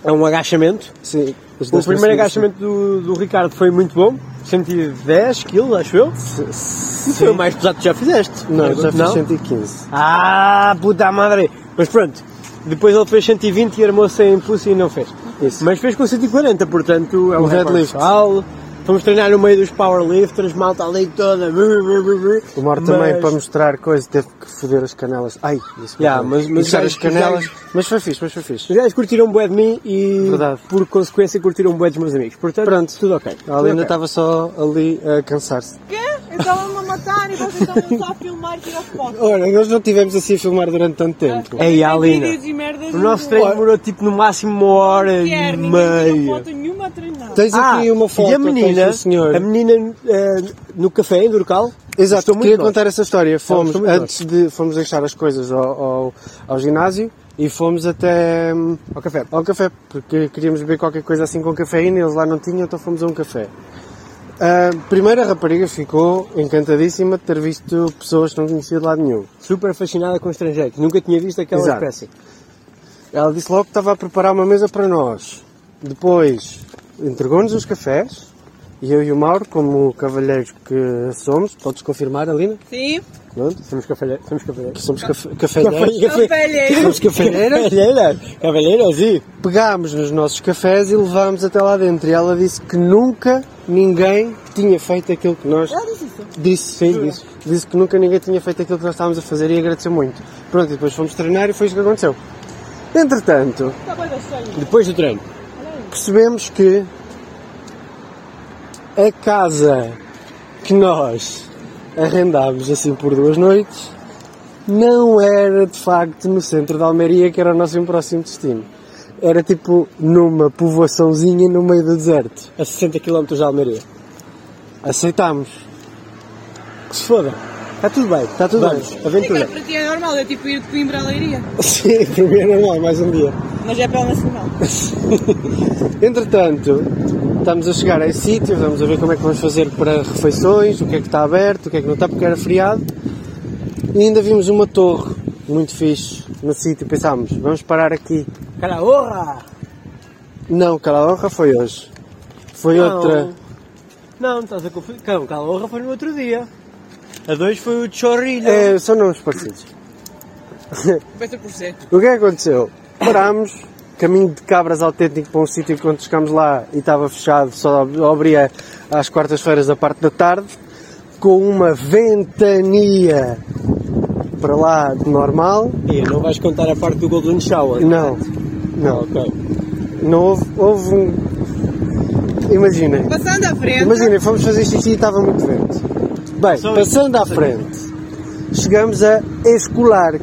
É um agachamento. Sim. O primeiro agachamento do, do Ricardo foi muito bom. 110 kg, acho eu. Não foi o mais pesado que já fizeste. Não, já fiz 115. Ah, puta madre! Mas pronto, depois ele fez 120 e armou-se em pussy e não fez. Isso. Mas fez com 140, portanto é um O recorde deadlift. pessoal. Fomos treinar no meio dos powerlifters, malta ali toda. O Mauro também, Mas- para mostrar coisa, teve que foder as canelas. Ai, disse Yeah, mas- mas já- as canelas. já- Mas foi fixe, mas foi fixe. Os gajos curtiram bué de mim e, Verdade. por consequência, curtiram bué dos meus amigos. Portanto, Pronto. tudo ok. Alina ok. estava só ali a cansar-se. Quê? Eu estava-me a matar e vocês estavam só a filmar e tirar fotos. Olha, nós não tivemos assim a filmar durante tanto tempo. Ei, Alina, o no nosso treino demorou tipo no máximo uma hora e meia. foto nenhuma a treinar. Tens aqui uma foto Ah, e a menina, senhor. a menina eh, no café em Durcal, Exato, muito queria contar essa história. Fomos, antes de, fomos deixar as coisas ao, ao, ao ginásio e fomos até hum, ao café. ao café, porque queríamos beber qualquer coisa assim com cafeína, eles lá não tinham, então fomos a um café. A primeira rapariga ficou encantadíssima de ter visto pessoas que não conhecia de lado nenhum. Super fascinada com estrangeiros, nunca tinha visto aquela Exato. espécie. Ela disse logo que estava a preparar uma mesa para nós. Depois entregou-nos os cafés e eu e o Mauro, como cavalheiros que somos, podes confirmar, Alina? Sim. Pronto, Somos cafalheiros. Somos cafalheiros. somos café, cafalheiros. Somos. Cavalheiras? Cavalheiros, sim. Pegámos nos nossos cafés e levámos até lá dentro. E ela disse que nunca ninguém tinha feito aquilo que nós. Ela disse isso. Disse, sim, disse. Disse que nunca ninguém tinha feito aquilo que nós estávamos a fazer e agradeceu muito. Pronto, e depois fomos treinar e foi isso que aconteceu. Entretanto, estranho. Depois do treino. Percebemos que a casa que nós arrendámos assim por duas noites não era de facto no centro da Almeria, que era o nosso próximo destino. Era tipo numa povoaçãozinha no meio do deserto. A 60 km de Almeria. Aceitámos. Que se foda. Está tudo bem. Está tudo Vamos, bem. Aventura. para ti é normal, é tipo ir de Coimbra a Leiria. Sim, para mim é normal, mais um dia. Mas é para o Nacional. Entretanto, estamos a chegar a esse sítio, vamos a ver como é que vamos fazer para refeições, o que é que está aberto, o que é que não está, porque era feriado. E ainda vimos uma torre muito fixe no sítio. Pensámos, vamos parar aqui. Calahorra! Não, Calahorra foi hoje. Foi Não. outra. Não, estás a confundir. Não, Calahorra foi no outro dia. A dois foi o Chorrilho. É, são nomes parecidos. Pensa por ser. O que é que aconteceu? Parámos, caminho de cabras autêntico para um sítio que quando chegámos lá e estava fechado, só abria às quartas-feiras da parte da tarde, com uma ventania para lá de normal. E não vais contar a parte do Golden Shower? Não, não, Ok. não houve, houve um... Imaginem, Passando à frente. imaginem, fomos fazer xixi e estava muito vento. Bem, passando à frente, chegamos a Escolar.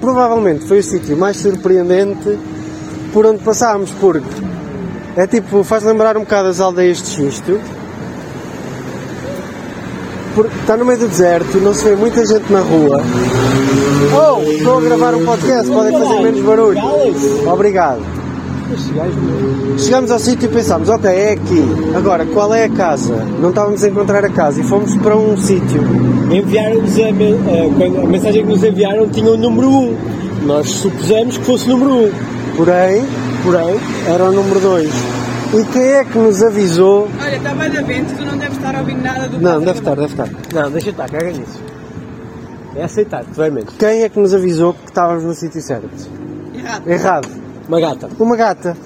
Provavelmente foi o sítio mais surpreendente por onde passámos, porque é tipo, faz lembrar um bocado as aldeias de xisto. Porque está no meio do deserto, não se vê muita gente na rua. Oh, estou a gravar um podcast, podem fazer menos barulho. Obrigado. Chegamos ao sítio e pensámos, ok, é aqui. Agora, qual é a casa? Não estávamos a encontrar a casa e fomos para um sítio. Enviaram-nos a, me- a- a mensagem que nos enviaram tinha o número 1. Nós supusemos que fosse o número 1. Porém, Porém, era o número 2. E quem é que nos avisou? Olha, está bem da vento, tu não deves estar a ouvir nada do Não, que deve estar, deve estar. não, deixa estar, caga nisso. É aceitar, claramente. Quem é que nos avisou que estávamos no sítio certo? Errado. Errado. Uma gata. Uma gata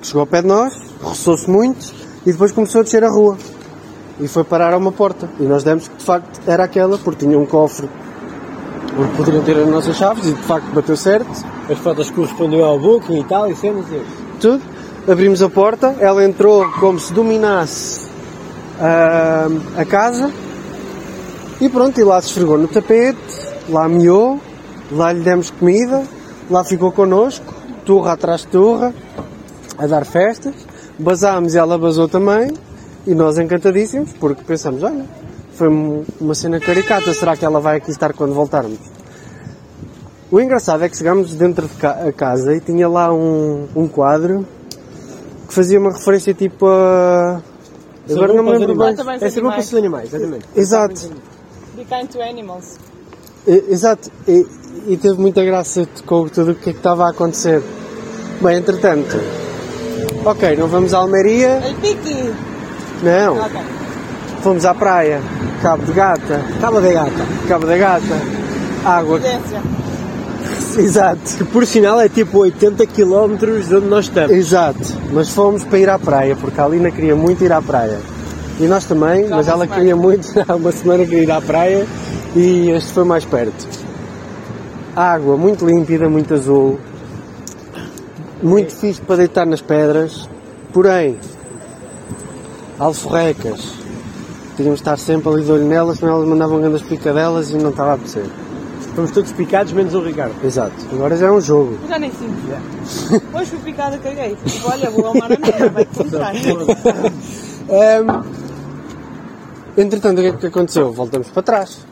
que chegou ao pé de nós, roçou-se muito e depois começou a descer a rua. E foi parar a uma porta. E nós demos que de facto era aquela, porque tinha um cofre onde poderiam ter as nossas chaves e de facto bateu certo. As fotos correspondiam ao booking e tal, e cenas e tudo. Abrimos a porta, ela entrou como se dominasse ah, a casa e pronto, e lá se esfregou no tapete, lá miou, lá lhe demos comida, lá ficou connosco, turra atrás de turra, a dar festas, basámos e ela basou também e nós encantadíssimos porque pensamos, olha, foi um- uma cena caricata, será que ela vai aqui estar quando voltarmos? O engraçado é que chegámos dentro de ca- a casa e tinha lá um, um quadro que fazia uma referência tipo a. Agora não me lembro bem. É para animais. animais, exatamente. Exato, Be kind to animals. exato. E, e teve muita graça com tudo o que é que estava a acontecer. Bem, entretanto, ok, não vamos à Almeria, El piqui. não, Ok. fomos à praia, Cabo de Gata, Cabo de gata. Cabo da Gata, água, Prudência. exato, Que por sinal é tipo 80 km de onde nós estamos. exato. Mas fomos para ir à praia, porque a Alina queria muito ir à praia. E nós também, mas ela semana. queria muito, há uma semana queria ir à praia e este foi mais perto. Água muito límpida, muito azul, muito fixe para deitar nas pedras, porém, alforrecas. Tínhamos de estar sempre ali de olho nelas, senão elas mandavam grandes picadelas e não estava a apetecer. Estamos todos picados, menos o Ricardo. Exato. Agora já é um jogo. Já nem sinto. Hoje fui picada, caguei. Tipo, olha, vou ao mar a merda, vai contar. Ahm, entretanto, o que é que aconteceu? Voltamos para trás.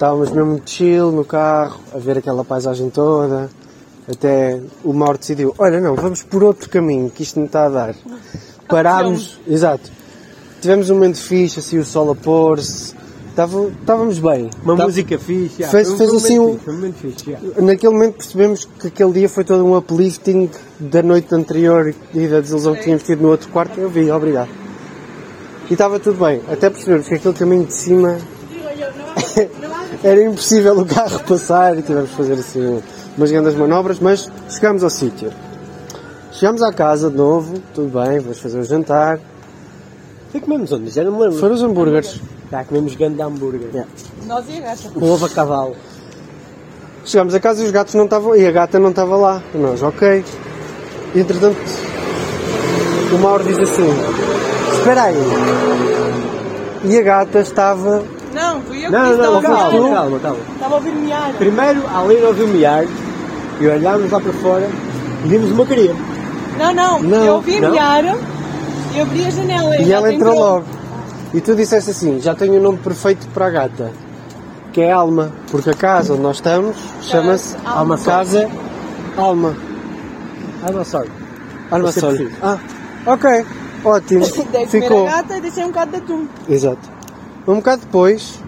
Estávamos mesmo chill no carro, a ver aquela paisagem toda. Até o Mauro decidiu: olha, não, vamos por outro caminho, que isto não está a dar. Parámos, exato. Tivemos um momento fixe, assim, o sol a pôr-se. Estávamos bem. Uma Tá- música fixe. já. Fez- Foi um- fez um assim momento um- fixe, foi momento fixe, já. Naquele momento percebemos que aquele dia foi todo um uplifting da noite anterior e da desilusão que tínhamos tido no outro quarto. Eu vi, obrigado. E estava tudo bem, até percebemos que aquele caminho de cima era impossível o carro passar e tivemos que fazer assim umas grandes manobras, mas chegámos ao sítio. Chegámos à casa de novo, tudo bem, vamos fazer o jantar. Foi comemos onde? Já não me lembro. Foram os hambúrgueres. Já comemos grande hambúrguer. Yeah. Nós e a gata. Com ovo a cavalo. Chegámos a casa e os gatos não estavam, e a gata não estava lá. E nós, ok. E entretanto, o Mauro diz assim: Espera aí. E a gata estava. Não, eu Não, disse, calma, ouvir- calma, calma. Estava a ouvir miar. Primeiro, a Lena ouviu miar e olhámos lá para fora e vimos uma cria. Não, não, Não, eu ouvi não. miar e abri a janela. E a ela entrou logo. E tu disseste assim: Já tenho o nome perfeito para a gata. Que é Alma. Porque a casa onde nós estamos chama-se Alma Sol. Casa Alma. Ah, não sorry. Alma Sol. Ah, ok. Ótimo. Dei comer Ficou. a gata e deixei um bocado de atum. Exato. Um bocado depois,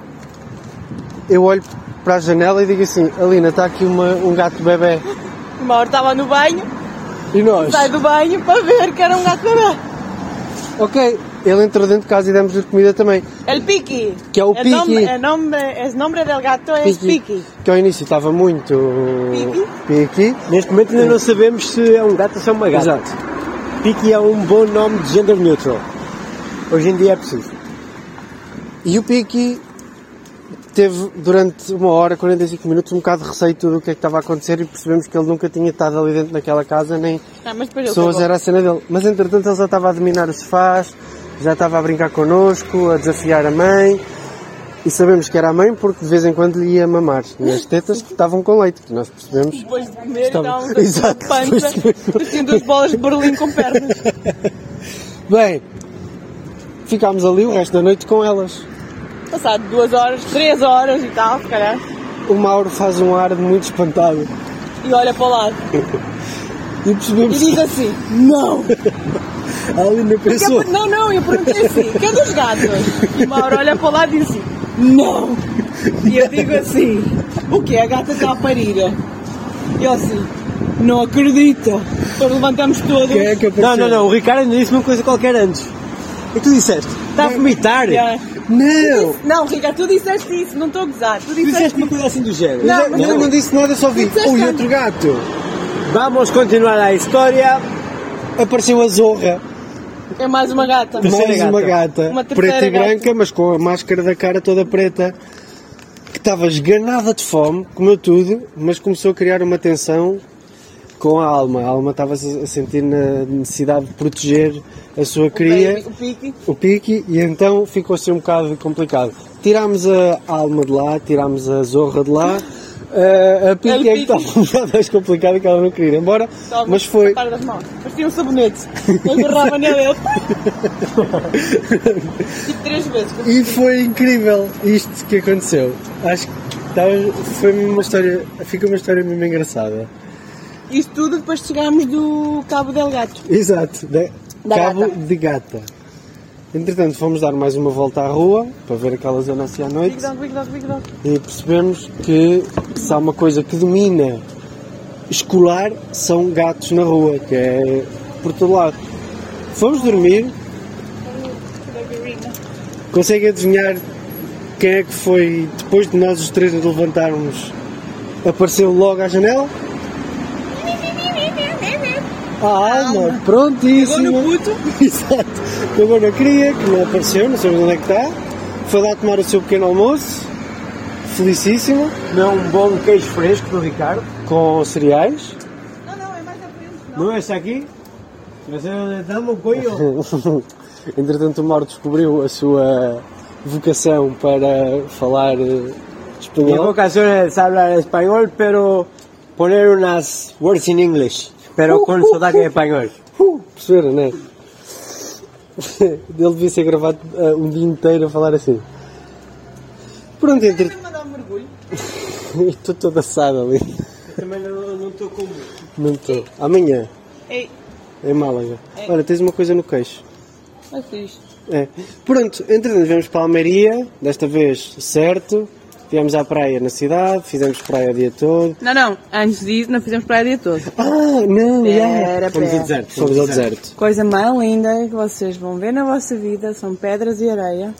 eu olho para a janela e digo assim: Alina, está aqui uma- um gato bebê. O Mauro estava no banho, E nós? sai do banho para ver que era um gato bebê. Ok. Ele entrou dentro de casa e demos-lhe comida também. El Piki. Que é o el Piki. Nombre, el, nombre, el nombre del gato es Piki. Que ao início estava muito. Piqui. Piqui. Neste momento ainda não sabemos se é um gato ou se é uma gata. Exato. Piki é um bom nome de gender neutral. Hoje em dia é preciso. E o Piqui teve durante uma hora, 45 minutos, um bocado de receio de tudo o que é que estava a acontecer e percebemos que ele nunca tinha estado ali dentro daquela casa, nem Ah, pessoas era a cena dele. Mas entretanto ele já estava a dominar os sofás, já estava a brincar connosco, a desafiar a mãe. E sabemos que era a mãe porque de vez em quando lhe ia mamar nas tetas que estavam com leite, que nós percebemos. Depois de comer, Estava- estávamos Exato, pança, depois de tinha duas bolas de Berlim com pernas. Bem, ficámos ali o resto da noite com elas. Passado duas horas, três horas e tal, se calhar, O Mauro faz um ar de muito espantado e olha para o lado. e E percebemos diz assim, não! a Alina pensou. por- Não, não, eu perguntei assim, que é dos gatos? E o Mauro olha para o lado e diz assim, não! E eu digo assim, o que? A gata está a parir? E eu assim, não acredito. Depois levantamos todos. Quem é que Não, não, não. O Ricardo ainda disse uma coisa qualquer antes. E tu disseste, está a vomitar? Yeah. Não! Não, Ricardo, tu disseste isso, não estou a gozar. Tu disseste disseste uma coisa assim do género. Não, mas Não, não disse nada, só vi. Ui, outro gato! Vamos continuar a história. Apareceu a zorra. É mais uma gata. Terceira Mais gata. uma gata, Uma terceira preta e gata. branca, mas com a máscara da cara toda preta, que estava esganada de fome, comeu tudo, mas começou a criar uma tensão com a alma. A alma estava a sentir na necessidade de proteger a sua cria, O pique. o pique, e então ficou assim um bocado complicado. Tirámos a alma de lá, tirámos a zorra de lá. eh, a pique é que estava um bocado mais complicada que ela não queria ir embora, Toma, mas foi. Parecia um sabonete. Eu agarrava nele. tipo três vezes. E foi incrível isto que aconteceu. Acho que estava- foi uma história, fica uma história mesmo engraçada. Isto tudo depois de chegarmos do Cabo Del Gato. Exato, Da cabo gata. de gata. Entretanto, fomos dar mais uma volta à rua para ver aquela zona assim à Big noite dog, big dog, big dog. e percebemos que se há uma coisa que domina escolar são gatos na rua, que é por todo lado. Fomos dormir, consegue adivinhar quem é que foi, depois de nós os três levantarmos, apareceu logo à janela? A alma, prontíssima. Pegou no puto. Exato. Pegou na cria, que não apareceu, não sabemos onde é que está. Foi lá tomar o seu pequeno almoço. Felicíssima. Não, um bom queijo fresco do Ricardo. Com cereais. Não, não, é mais à frente. Não é esse aqui? Não sei onde estamos, coño. Entretanto, o Mauro descobriu a sua vocação para falar eh, espanhol. vocación es hablar español, pero poner unas words in English. Pero con sotaque español. Uh, perceberam, não é? Ele devia ser gravado eh, um dia inteiro a falar assim. Pronto, entre... mandar um mergulho. Estou todo assado ali. Também não estou com Não estou. Amanhã, Ei, em Málaga. Olha, tens uma coisa no queixo. é fixe. É. Pronto, entretanto, viemos para a Almeria, desta vez certo. Viemos à praia na cidade, fizemos praia o dia todo. Não, não, antes disso não fizemos praia o dia todo. Ah, não, Pera, Fomos ao deserto. Fomos ao deserto. Coisa mais linda que vocês vão ver na vossa vida são pedras e areia.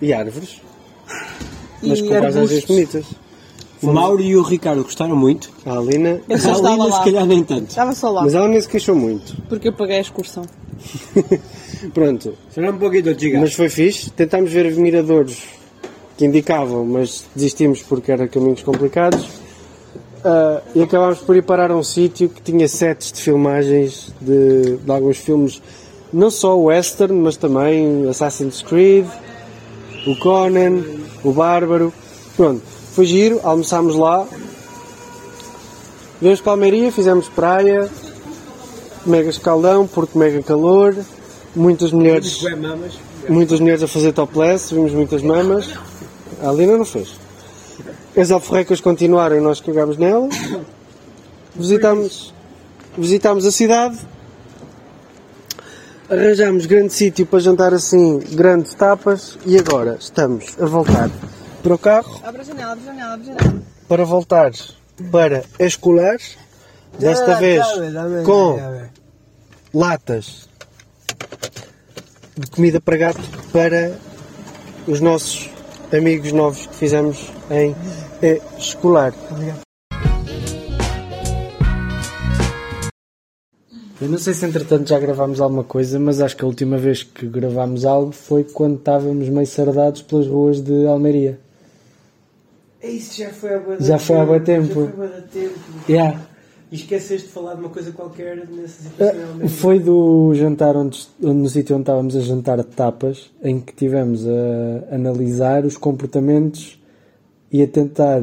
E árvores. E Mas com paisagens bonitas. O Mauro e o Ricardo gostaram muito. A Alina. Eu só A estava Lina, lá. se calhar, nem tanto. Estava só lá, Mas ela nem se queixou muito. porque eu paguei a excursão. Pronto. Será um pouquinho, chica. Mas foi fixe. Tentámos ver miradores que indicavam, mas desistimos porque eram caminhos complicados. Ah, e acabámos por ir parar a um sítio que tinha sets de filmagens de, de alguns filmes, não só western, mas também Assassin's Creed, o Conan, o Bárbaro. Pronto, foi giro, almoçámos lá. Viemos para a Almeria, fizemos praia, mega escaldão, porque mega calor, muitas mulheres muitas mulheres a fazer topless, vimos muitas mamas. A Alina não fez. As alforrecas continuaram e nós cagámos nela. Visitámos, visitámos a cidade. Arranjámos grande sítio para jantar assim, grandes tapas. E agora estamos a voltar para o carro Abre a janela, abre a janela, abre a janela. para voltar para a escolar. Desta vez com latas de comida para gato para os nossos amigos novos que fizemos em eh, escolar. Eu não sei se entretanto já gravámos alguma coisa, mas acho que a última vez que gravámos algo foi quando estávamos meio sardados pelas ruas de Almeria. Isso já foi há bué Já foi há bué tempo. Já foi há bué tempo. Yeah. E esqueceste de falar de uma coisa qualquer nessa situação. Ah, Foi do jantar onde, onde- no sítio onde estávamos a jantar de tapas, em que tivemos a analisar os comportamentos e a tentar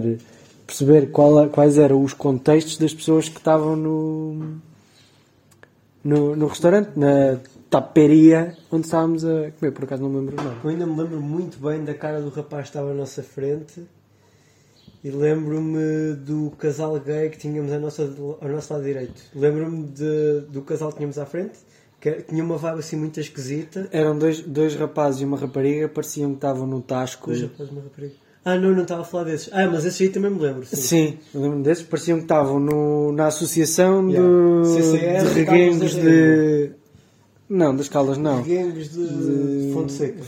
perceber qual, quais eram os contextos das pessoas que estavam no, no, no restaurante, na taperia onde estávamos a comer. Por acaso não me lembro o nome. Eu ainda me lembro muito bem da cara do rapaz que estava à nossa frente e lembro-me do casal gay que tínhamos à nossa, ao nosso lado direito. Lembro-me do casal que tínhamos à frente, que tinha uma vibe assim muito esquisita. Eram dois, dois rapazes e uma rapariga, pareciam que estavam no Tasco. Dois rapazes, uma rapariga. Ah, não, não estava a falar desses. Ah, mas esses aí também me lembro. Sim. Sim, eu lembro desses. Pareciam que estavam no, na associação Yeah. do, CCR, de reguengos de. Não, das caldas não. Gangues de, De- Fonte Seca.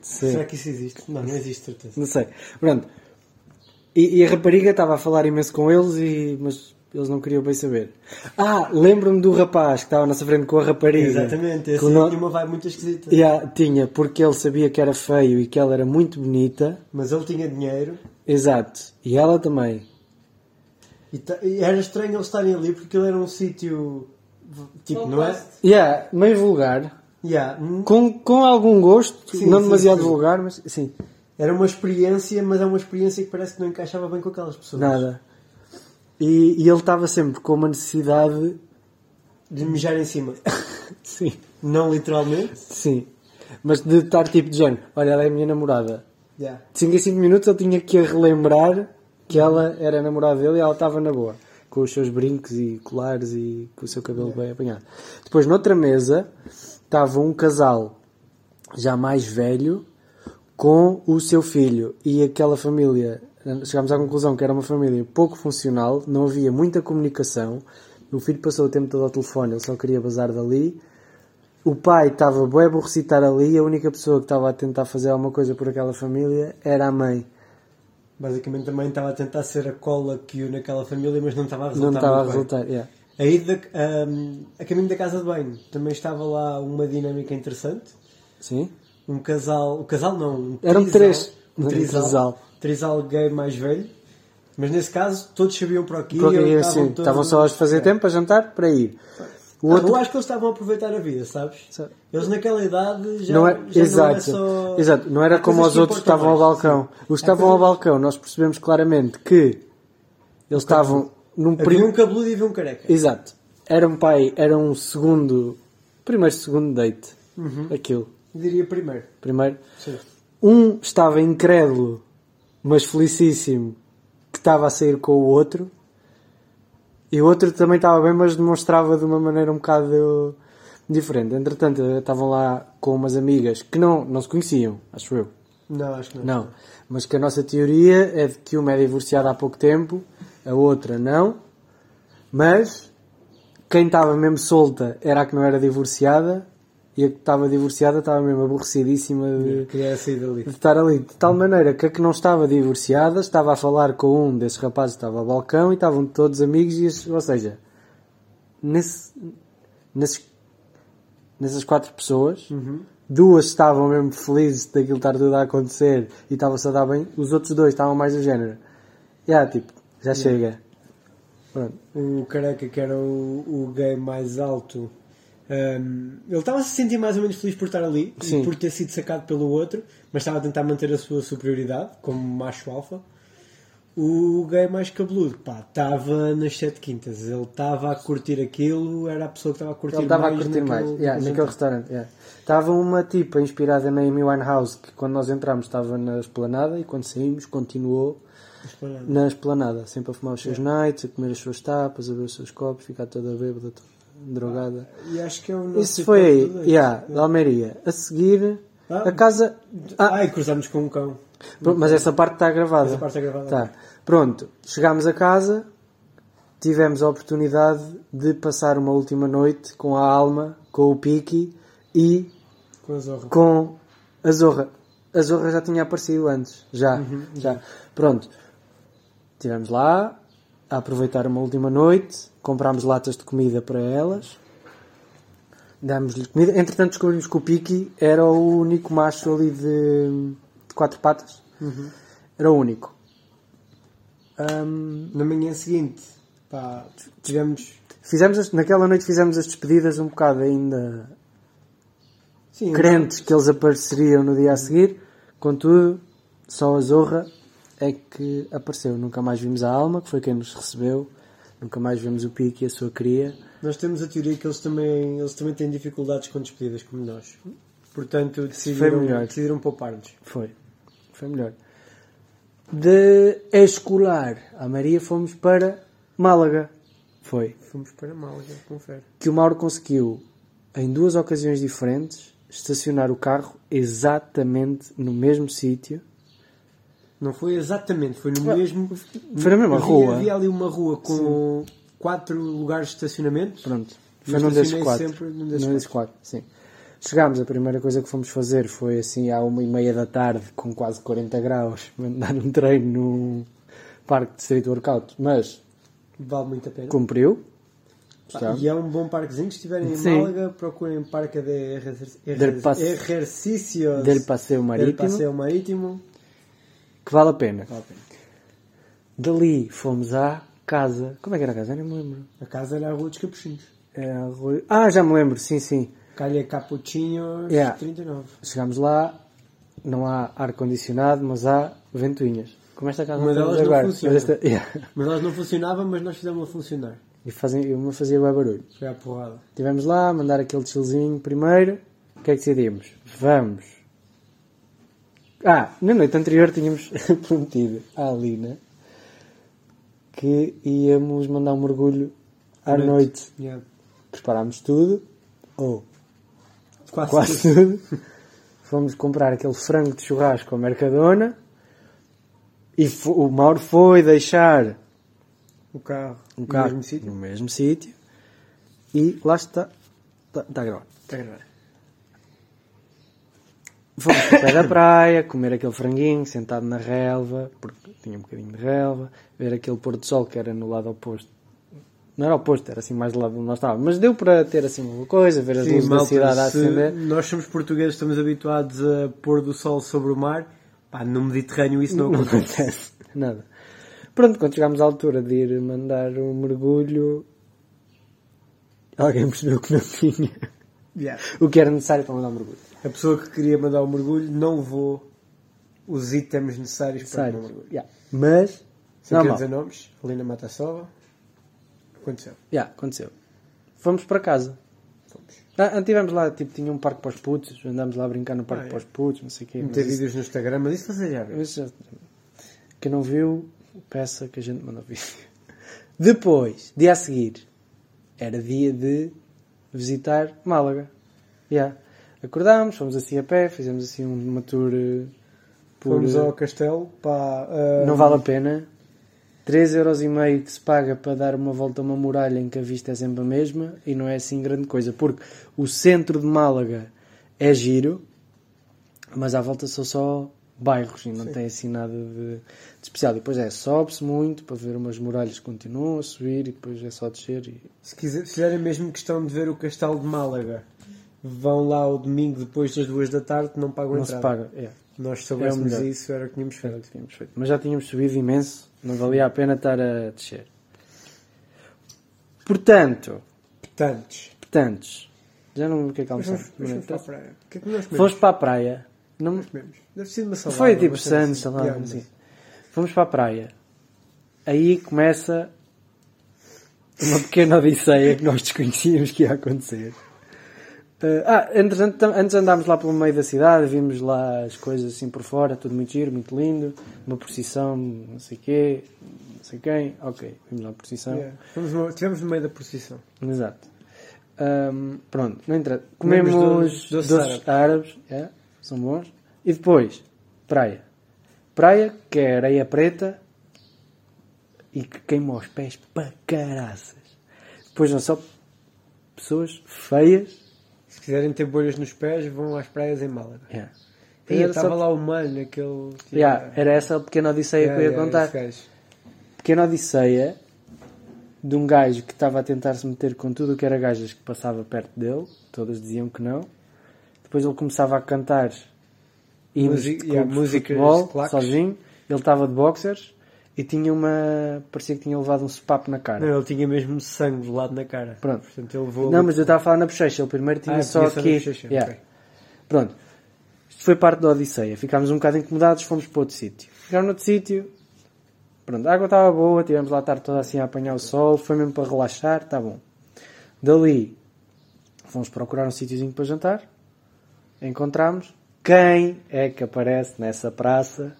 Sim, Será que isso existe? Não, não existe, certeza. não sei. Pronto. E, e a rapariga estava a falar imenso com eles, e, mas eles não queriam bem saber. Ah, lembro-me do rapaz que estava à nossa frente com a rapariga. Exatamente, esse não- tinha uma vibe muito esquisita. Yeah, tinha, porque ele sabia que era feio e que ela era muito bonita. Mas ele tinha dinheiro Exato. E ela também. e, e era estranho eles estarem ali porque ele era um sítio. Tipo, não é? Yeah, meio vulgar. Yeah, hum, Com, com algum gosto, Sim, não sim, demasiado sim. vulgar, mas sim, Era uma experiência, mas é uma experiência que parece que não encaixava bem com aquelas pessoas. nada. E, e ele estava sempre com uma necessidade. De mijar em cima. Sim, Não literalmente. sim. Mas de estar tipo de género: olha, ela é a minha namorada. Yeah. De 5 em 5 minutos ele tinha que relembrar que ela era a namorada dele e ela estava na boa. Com os seus brincos e colares e com o seu cabelo bem apanhado. Depois, noutra mesa, estava um casal já mais velho com o seu filho e aquela família. Chegámos à conclusão que era uma família pouco funcional, não havia muita comunicação. O filho passou o tempo todo ao telefone, ele só queria bazar dali. O pai estava bué aborrecido ali a única pessoa que estava a tentar fazer alguma coisa por aquela família era a mãe. Basicamente também estava a tentar ser a cola que une aquela família, mas não estava a resultar. Não estava a bem. resultar. yeah. A, ida, ahm, a caminho da casa de banho também estava lá uma dinâmica interessante. Sim? Um casal. O casal não, um Eram trisal, três. Um Um trisal, trisal. trisal gay mais velho. Mas nesse caso todos sabiam para o que iam, todos- estavam só a fazer É. tempo para jantar para ir. O outro. Eu acho que eles estavam a aproveitar a vida, sabes? Sabe? Eles naquela idade já, não é, já exato, não é só. exato, não era Há como os que outros que estavam ao mais, balcão. sim. Os que Há estavam ao coisas- balcão, nós percebemos claramente que eles estavam num Havia prim- um cabeludo e havia um careca. Exato. Era um pai, era um segundo, primeiro segundo date. Aquilo. Diria primeiro. Primeiro. Sim. Um estava incrédulo, mas felicíssimo, que estava a sair com o outro. E o outro também estava bem, mas demonstrava de uma maneira um bocado diferente. Entretanto, estavam lá com umas amigas que não, não se conheciam, acho eu. Não, acho que não. Não. Mas que a nossa teoria é de que uma é divorciada há pouco tempo, a outra não. Mas quem estava mesmo solta era a que não era divorciada e a que estava divorciada estava mesmo aborrecidíssima de, dali. de estar ali. De tal maneira que a que não estava divorciada estava a falar com um desses rapazes que estava ao balcão e estavam todos amigos, e, ou seja, nesse, nesses, nessas quatro pessoas, duas estavam mesmo felizes daquilo estar tudo a acontecer e estavam-se a dar bem, os outros dois estavam mais do género. Já, tipo, já chega. Pronto. O careca, que era o, o gay mais alto, hum, ele estava a se sentir mais ou menos feliz por estar ali Sim. e por ter sido sacado pelo outro, mas estava a tentar manter a sua superioridade como macho alfa. O gay mais cabeludo, pá, estava nas sete quintas. Ele estava a curtir aquilo, era a pessoa que estava a curtir Ele estava a mais curtir mais. naquele- Yeah, naquele restaurante. yeah. Estava uma tipa inspirada na Amy Winehouse que quando nós entramos estava na esplanada e quando saímos continuou jantar. na esplanada, sempre a fumar os seus nights, a comer as suas tapas, a ver os seus copos, ficar toda bêbada, toda drogada. E acho que é o Isso foi aí, yeah, da Almeria. A seguir, Ah. a casa. Ah, Ai, cruzamos com um cão. mas essa parte está gravada. Essa parte é gravada. Tá. Pronto, chegámos a casa, tivemos a oportunidade de passar uma última noite com a Alma, com o Piki e Com a zorra. com a Zorra. A Zorra já tinha aparecido antes, já, já. Pronto, estivemos lá a aproveitar uma última noite, comprámos latas de comida para elas, dámos-lhe comida. Entretanto, descobrimos que o Piki era o único macho ali de, de quatro patas. Era o único. Ahm, Na manhã seguinte, pá, tivemos. fizemos as- naquela noite fizemos as despedidas um bocado ainda Sim, crentes que eles apareceriam no dia a seguir. Contudo, só a Zorra é que apareceu. Nunca mais vimos a Alma, que foi quem nos recebeu. Nunca mais vimos o Pique e a sua cria. Nós temos a teoria que eles também, eles também têm dificuldades com despedidas como nós. Portanto, decidiram, decidiram poupar-nos. Foi. Foi melhor. De escolar a Maria fomos para Málaga. Foi. Fomos para Málaga, confere. Que o Mauro conseguiu, em duas ocasiões diferentes, estacionar o carro exatamente no mesmo sítio. Não foi exatamente, foi no mesmo. Foi na mesma havia, rua. Havia ali uma rua com quatro lugares de estacionamento. Pronto. Foi num desses quatro. sempre num Num desses desses quatro, sim. Chegámos, a primeira coisa que fomos fazer foi assim à uma e meia da tarde, com quase 40 graus, mandar um treino no parque de Street Workout, mas Vale muito a pena. cumpriu. Ah, e é um bom parquezinho. Se estiverem em Sim. Málaga, procurem Parque de Ejer- Del Del Passeio del Marítimo, Passeio Marítimo. Que vale a pena. Vale a pena. Dali fomos à casa. Como é que era a casa? Eu nem me lembro. A casa era a Rua dos Capuchinhos. É a rua- Ah, já me lembro, sim, sim. Calha Capuchinhos Yeah. 39. Chegámos lá, não há ar-condicionado, mas há ventoinhas. Como esta casa Uma delas não agora. funciona. Mas esta- Yeah. Mas elas não funcionavam, mas nós fizemos-la funcionar. E fazem, uma fazia bem barulho. Foi à porrada. Estivemos lá, mandar aquele chillzinho primeiro. O que é que decidimos? Vamos. Ah, na noite anterior tínhamos prometido à Alina que íamos mandar um mergulho à noite. Yeah. Preparámos tudo, ou Quase, quase tudo. tudo. Fomos comprar aquele frango de churrasco ao Mercadona. E o Mauro foi deixar O carro. um no carro mesmo sítio. no mesmo sítio. E lá está. Está, está a gravar. Está a gravar. Fomos para o pé da praia, comer aquele franguinho, sentado na relva, porque tinha um bocadinho de relva, ver aquele pôr do sol que era no lado oposto não era oposto, era assim mais do lado onde nós estávamos. Mas deu para ter assim uma coisa, ver as Sim, luzes da malta, cidade a acender. nós somos portugueses, estamos habituados a pôr do sol sobre o mar. Pá, no Mediterrâneo isso não, Não acontece. acontece nada. Pronto, quando chegámos à altura de ir mandar um mergulho, alguém percebeu que não tinha Yeah. o que era necessário para mandar um mergulho. A pessoa que queria mandar o mergulho não levou os itens necessários para o mergulho. Yeah. Mas, Se não quer normal. dizer nomes, ali na Mata Sova, aconteceu. Yeah, aconteceu. Fomos para casa. Fomos. Ah, tivemos lá, tipo, tinha um parque para os putos, andámos lá a brincar no parque Ah, é. para os putos, não sei o quê. Meter mas isso- vídeos no Instagram, mas isso você já viu. Quem não viu, peça que a gente mandou vídeo. Depois, dia a seguir, era dia de visitar Málaga. Yeah. Acordámos, fomos assim a pé, fizemos assim uma tour eh, por... Fomos eh, ao castelo, pá, ah, Não vale a pena. 3,5€ que se paga para dar uma volta a uma muralha em que a vista é sempre a mesma e não é assim grande coisa, porque o centro de Málaga é giro, mas à volta são só bairros e não tem assim nada de, de especial. E depois é, sobe-se muito para ver umas muralhas que continuam a subir e depois é só descer. E... Se, quiser, se fizerem mesmo questão de ver o castelo de Málaga, vão lá ao domingo depois das duas da tarde, não pagam Não se entrada. paga. É. Nós soubéssemos melhor. isso, era o que tínhamos Era o feito. que tínhamos feito. Mas já tínhamos subido imenso, não valia a pena estar a descer. Portanto, Portanto, portanto, já não o que é que almoçamos. vamos para a praia. O que é que nós comemos? Fomos para a praia. Não, Nós comemos. Deve ser uma salada. foi tipo Santos, assim. Yeah, assim. Fomos para a praia. Aí começa uma pequena odisseia que nós desconhecíamos que ia acontecer. Eh, ah, entretanto, antes andámos lá pelo meio da cidade, vimos lá as coisas assim por fora, tudo muito giro, muito lindo, uma procissão, não sei quê, não sei quem, ok, vimos lá a procissão. Yeah. No- Estivemos no meio da procissão. Exato. Ahm, pronto, não entra. Comemos doces- doces, doces árabes, é, são bons. E depois, praia. Praia, que é areia preta e que queima os pés para caraças. Depois não só pessoas feias. Se quiserem ter bolhas nos pés, vão às praias em Málaga. Yeah. E estava só- lá o malho, aquele. tipo, Yeah, era essa a pequena odisseia que eu ia contar. pequena odisseia de um gajo que estava a tentar se meter com tudo o que era gajas que passava perto dele, todas diziam que não. Depois ele começava a cantar hinos Musi- yeah, músicas futebol, sozinho. Ele estava de boxers e tinha uma. parecia que tinha levado um sopapo na cara. Não, ele tinha mesmo sangue do lado na cara. Pronto. Portanto, ele levou. Não, mas eu estava a falar na bochecha, ele primeiro tinha Ah, só aqui. Yeah. ok. Pronto. Isto foi parte da Odisseia. Ficámos um bocado incomodados, fomos para outro sítio. Ficámos noutro sítio. Pronto, a água estava boa, tivemos lá a tarde toda assim a apanhar o sol, foi mesmo para relaxar, está bom. Dali, fomos procurar um sítiozinho para jantar. Encontramos. Quem é que aparece nessa praça?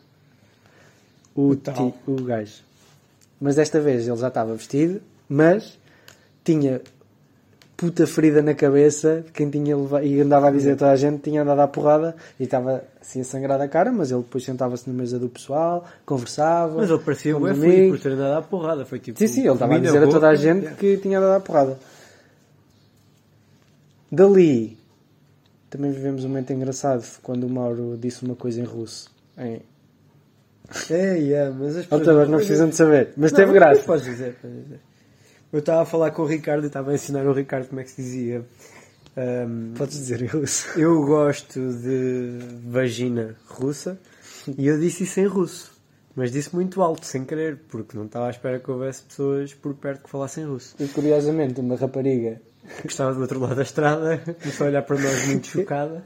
O, ti- o gajo. Mas desta vez ele já estava vestido, mas tinha puta ferida na cabeça de quem tinha levado, e andava a dizer a toda a gente tinha andado à porrada e estava assim a sangrar a cara, mas ele depois sentava-se na mesa do pessoal, conversava. Mas ele parecia os feliz por ter andado à porrada. Foi tipo. Sim, sim, ele estava a dizer a toda a gente que tinha andado à porrada. Dali também vivemos um momento engraçado quando o Mauro disse uma coisa em russo. Em... É, yeah, mas as Outra vez, não precisam de saber, mas teve Não, graça. Podes dizer, podes dizer. Eu estava a falar com o Ricardo e estava a ensinar o Ricardo como é que se dizia. Ahm, Podes dizer em russo. eu gosto de vagina russa e eu disse isso em russo. Mas disse muito alto, sem querer, porque não estava à espera que houvesse pessoas por perto que falassem russo. E curiosamente, uma rapariga Que estava do outro lado da estrada, começou a olhar para nós muito chocada.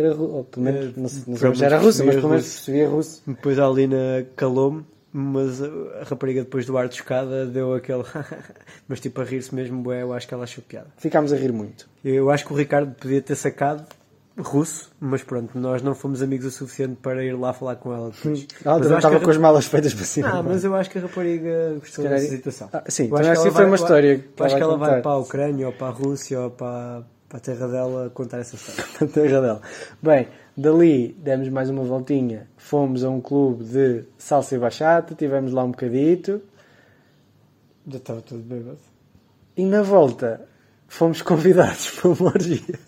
Era ou pelo menos, não sei, não sei se era russa, mas pelo menos russo. percebia russo. Depois a Alina calou-me, mas a rapariga depois do ar de chocada deu aquele. mas tipo a rir-se mesmo, bué, eu acho que ela achou piada. Ficámos a rir muito. Eu acho que o Ricardo podia ter sacado russo, mas pronto, nós não fomos amigos o suficiente para ir lá falar com ela depois. Ela Mas estava com as malas feitas para cima. Ah, mas eu acho que a rapariga gostou calhar- dessa situação. Ah, sim, Eu acho que assim foi uma vai- história que eu acho que ela vai para a Ucrânia ou para a Rússia ou para, para a terra dela contar essa história. na terra dela. Bem, dali demos mais uma voltinha, fomos a um clube de salsa e bachata, tivemos lá um bocadito Já estava tudo bêbado. e na volta fomos convidados para uma orgia.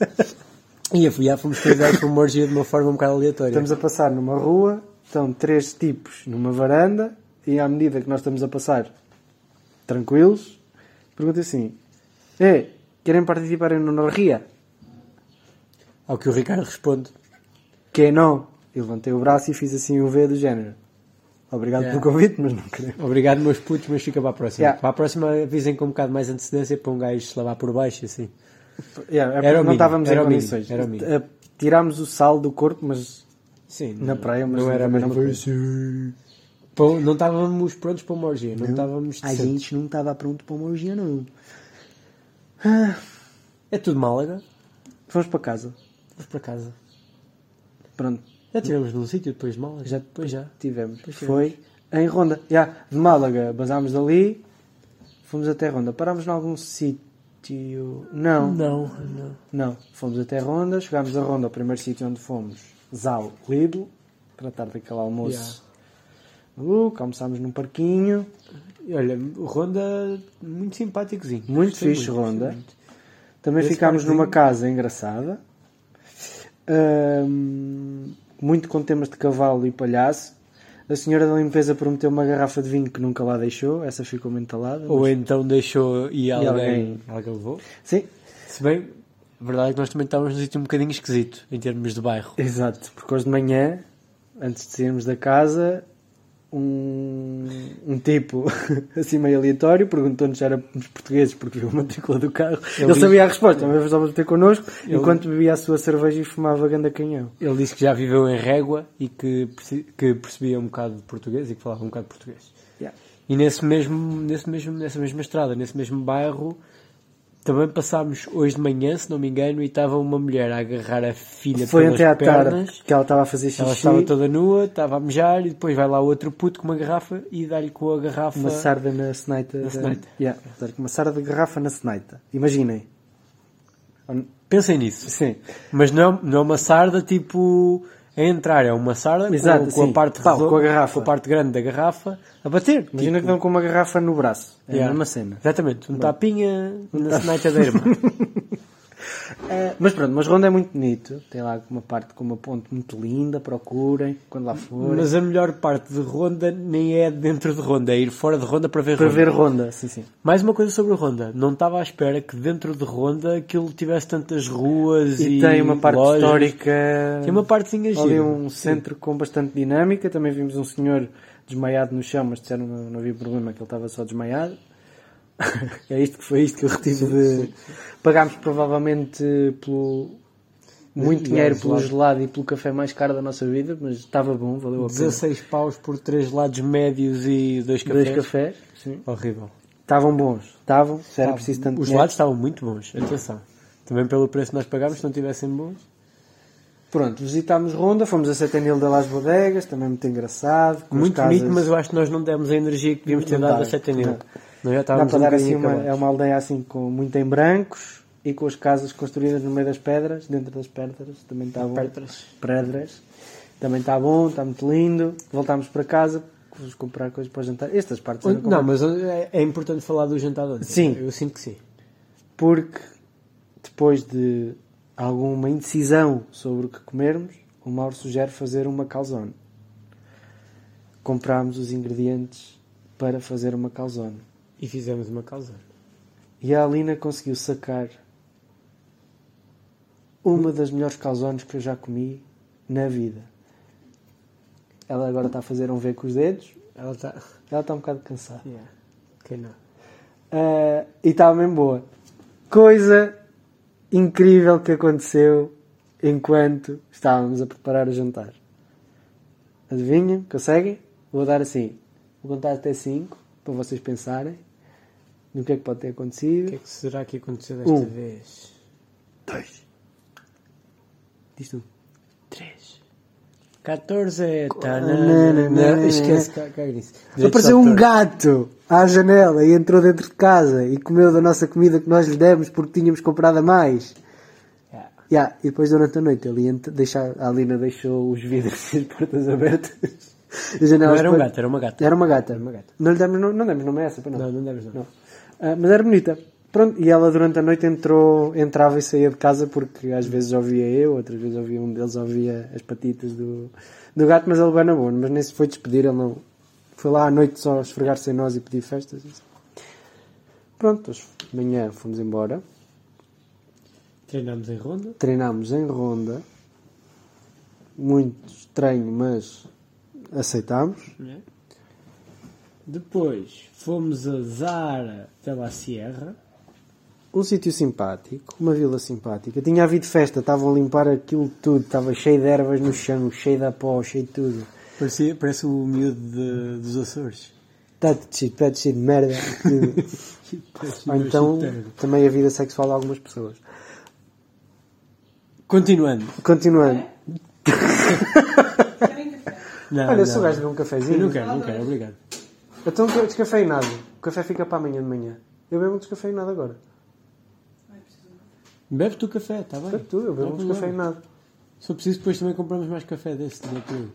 E a FIA fomos convidados para uma orgia de uma forma um bocado aleatória. Estamos a passar numa rua, estão três tipos numa varanda e à medida que nós estamos a passar tranquilos, pergunta assim: É, querem participar em una? Ao que o Ricardo responde. Que não. Eu levantei o braço e fiz assim um V do género. Obrigado Yeah. pelo convite, mas não queremos. Obrigado, meus putos, mas fica para a próxima. Yeah. Para a próxima avisem com um bocado mais antecedência para um gajo se lavar por baixo, assim. Yeah, é Era o não mínimo, estávamos era em o condições. era o. Eh, Tirámos o sal do corpo, mas Sim. Na praia, mas não era a também mesma não- coisa. Não estávamos prontos para uma orgia, não estávamos a gente não estava pronto para uma orgia, não. É tudo Málaga. Fomos para casa. Vamos para casa. Pronto, Já estivemos num sítio depois de Málaga? já depois já. tivemos. Pois Foi em Ronda. Yeah, de Málaga, basámos dali, fomos até Ronda. Parámos em algum sítio. Não, Não, não. não. Fomos até Ronda, chegámos a Ronda, o primeiro sítio onde fomos, Zal Lidl, tratar daquele almoço. maluco, almoçámos num parquinho. E Olha, Ronda, muito simpáticozinho. Muito Gostei fixe, muito, Ronda. muito. Também Esse ficámos numa casa engraçada. Ahm, muito com temas de cavalo e palhaço. A senhora da limpeza prometeu uma garrafa de vinho que nunca lá deixou. Essa ficou mentalada. Ou mas- então deixou e alguém, alguém- alguém levou. Sim, Se bem, a verdade é que nós também estávamos num sítio um bocadinho esquisito em termos de bairro. exato. Porque hoje de manhã, antes de sairmos da casa, um, um tipo, assim meio aleatório, perguntou-nos se éramos portugueses porque viu a matrícula do carro. Ele, disse- sabia a resposta, mas estava a ter connosco, Ele- enquanto bebia a sua cerveja e fumava ganda canhão. Ele disse que já viveu em Régua e que, que percebia um bocado de português e que falava um bocado de português. Yeah. E nesse mesmo, nesse mesmo, nessa mesma estrada, nesse mesmo bairro, também passámos hoje de manhã, se não me engano, e estava uma mulher a agarrar a filha Foi pelas até à pernas. tarde que ela estava a fazer xixi. Ela estava toda nua, estava a mejar e depois vai lá outro puto com uma garrafa e dá-lhe com a garrafa. Uma sarda na seneita. Na da- seneita. Yeah, portanto, uma sarda de garrafa na seneita. Imaginem. Pensem nisso. Sim. Mas não, não é uma sarda tipo a entrar, é uma sarda Exato, com, com a parte Pau, com a garrafa. com a parte grande da garrafa a bater. Imagina tipo, que dão com uma garrafa no braço. É yeah. a mesma cena. Exatamente, um tapinha na seneita da irmã. Eh, mas pronto, mas Ronda é muito bonito. Tem lá uma parte com uma ponte muito linda. Procurem quando lá forem. Mas a melhor parte de Ronda nem é dentro de Ronda, é ir fora de Ronda para ver Para Ronda. ver Ronda, sim, sim. Mais uma coisa sobre Ronda. Não estava à espera que dentro de Ronda aquilo tivesse tantas ruas e, E, tem uma parte lojas. histórica. Tem uma partezinha Ali gira. um centro com bastante dinâmica. Também vimos um senhor desmaiado no chão, mas disseram que não, não havia problema, que ele estava só desmaiado. É isto que foi isto que eu retive de. Pagámos provavelmente pelo. Muito dinheiro pelo gelado. e pelo café mais caro da nossa vida, mas estava bom, valeu a pena. 16 paus por 3 lados médios e 2 cafés. Dois cafés, sim. Horrível. Estavam bons, estavam, se era preciso tanto Os dinheiro. lados estavam muito bons, atenção. Também pelo preço que nós pagámos, se não tivessem bons. Pronto, visitámos Ronda, fomos a Setenil de Las Bodegas, também muito engraçado. Muito casas- bonito, mas eu acho que nós não demos a energia que devíamos ter dado a Setenil. Não. Nós já Dá para um dar assim uma, é uma aldeia assim com muito em brancos e com as casas construídas no meio das pedras, dentro das pedras, também está bom. Pedras. Pedras. Também está bom, está muito lindo. Voltámos para casa, vamos comprar coisas para o jantar. Estas partes eram Não, mas é, é importante falar do jantar de ontem. Sim. Eu sinto que sim. porque depois de alguma indecisão sobre o que comermos, o Mauro sugere fazer uma calzone. Comprámos os ingredientes para fazer uma calzone. E fizemos uma calzone. E a Alina conseguiu sacar uma das melhores calzones que eu já comi na vida. Ela agora está a fazer um V com os dedos. Ela está. Ela está um bocado cansada. Yeah. Quem não? Ah, e estava bem boa. Coisa incrível que aconteceu enquanto estávamos a preparar o jantar. Adivinham? Conseguem? Vou dar assim. Vou contar até 5 para vocês pensarem no que é que pode ter O acontecido. que é que será que aconteceu desta Um. vez? Dois. Diz tu. 3. 14. Tá, não, não, não, não, Esquece, caga nisso. Apareceu um gato à janela e entrou dentro de casa e comeu da nossa comida que nós lhe demos porque tínhamos comprado a mais. Yeah. Yeah, e depois durante a noite ele a Alina deixou os vidros e as portas abertas. As Não janelas era um gato, era uma gata. Era uma gata. Era uma gata. Não lhe demos, não, não demos nome a essa, para não. Não, não deves não. Não. Ah, mas era bonita. Pronto, e ela durante a noite entrou, entrava e saía de casa porque às vezes ouvia eu, outras vezes ouvia um deles, ouvia as patitas do, do gato, mas ele bem na boa, mas nem se foi despedir, ele não. Foi lá à noite só esfregar-se em nós e pedir festas. pronto, hoje de manhã fomos embora, Treinámos em ronda. treinámos em ronda, muito estranho, mas aceitámos. né? Depois fomos a Zara de la Sierra. Um sítio simpático, uma vila simpática. Tinha havido festa, estavam a limpar aquilo tudo, estava cheio de ervas no chão, cheio de pó, cheio de tudo. Parecia, parece o miúdo de- dos Açores. Está cheio, está cheio de merda. Ou então, também a vida sexual de algumas pessoas. Continuando. Continuando. Não, Olha, não. sou gajo de um cafezinho. Eu não quero, não quero, obrigado. Então descafeinado. O café fica para amanhã de manhã. Eu bebo um descafeinado agora. Bebe tu café, está bem? Bebe tu, eu bebo um descafeinado. Se for preciso, depois também compramos mais café desse dia todo.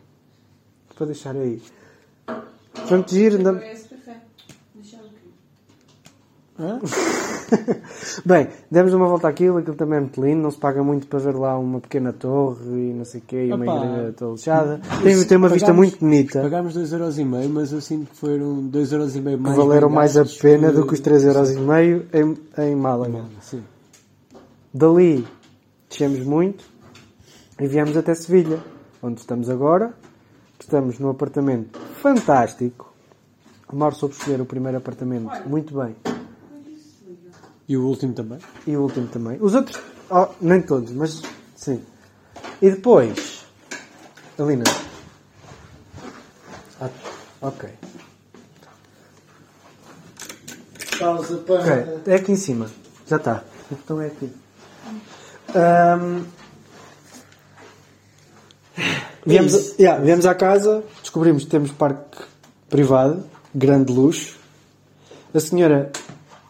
Para deixar aí. Muito giro. andam- Hã? Bem, demos uma volta àquilo, aquilo também é muito lindo, não se paga muito para ver lá uma pequena torre e não sei o quê, e uma igreja toda lixada. Tem, tem uma vista Pagámos- muito bonita, Pagámos 2,5€, mas eu sinto que foram 2,5€ que mais. valeram bem mais a pena do que os 3,5€ em, em Málaga. Sim. Dali descemos muito e viemos até Sevilha, onde estamos agora. Estamos num apartamento fantástico. O Mauro soube escolher o primeiro apartamento muito bem. E o último também. E o último também. Os outros, oh, nem todos, mas sim. E depois, Alina. Ah, ok. Pausa para. Ok, é aqui em cima. Já está. Então é aqui. Ahm, viemos, a- yeah, viemos à casa, descobrimos que temos parque privado, grande luxo. A senhora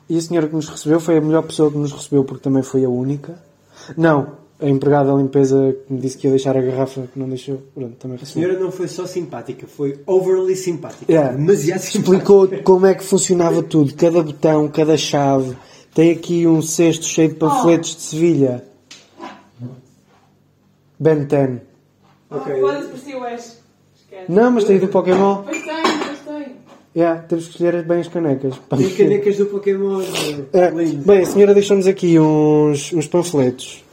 e a senhora que nos recebeu foi a melhor pessoa que nos recebeu porque também foi a única. Não, a empregada da limpeza que me disse que ia deixar a garrafa que não deixou. Pronto, também A recebeu. senhora não foi só simpática, foi overly simpática. Yeah. Demasiado simpática. Explicou como é que funcionava tudo, cada botão, cada chave. Tem aqui um cesto cheio de panfletos de Sevilha. Ben 10. Ok. Foda-se, parecia o Ash. Esquece. Não, mas tem do Pokémon. Pois tem. Yeah, temos que escolher bem as canecas. E canecas do Pokémon. É, Lindo. bem, a senhora deixou-nos aqui uns, uns panfletos.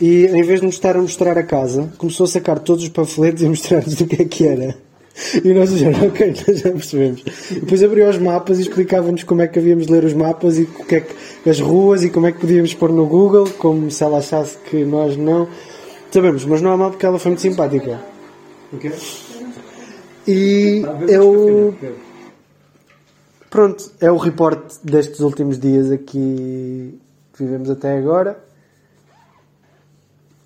E em vez de nos estar a mostrar a casa, começou a sacar todos os panfletos e a mostrar-nos do que é que era. E nós dizemos, ok, nós já percebemos. E depois abriu os mapas e explicava-nos como é que havíamos de ler os mapas e o que é que, as ruas e como é que podíamos pôr no Google, como se ela achasse que nós não. Sabemos, mas não há mal porque ela foi muito simpática. Ok? E Tá, bebemos eu. Pronto, é o reporte destes últimos dias aqui que vivemos até agora.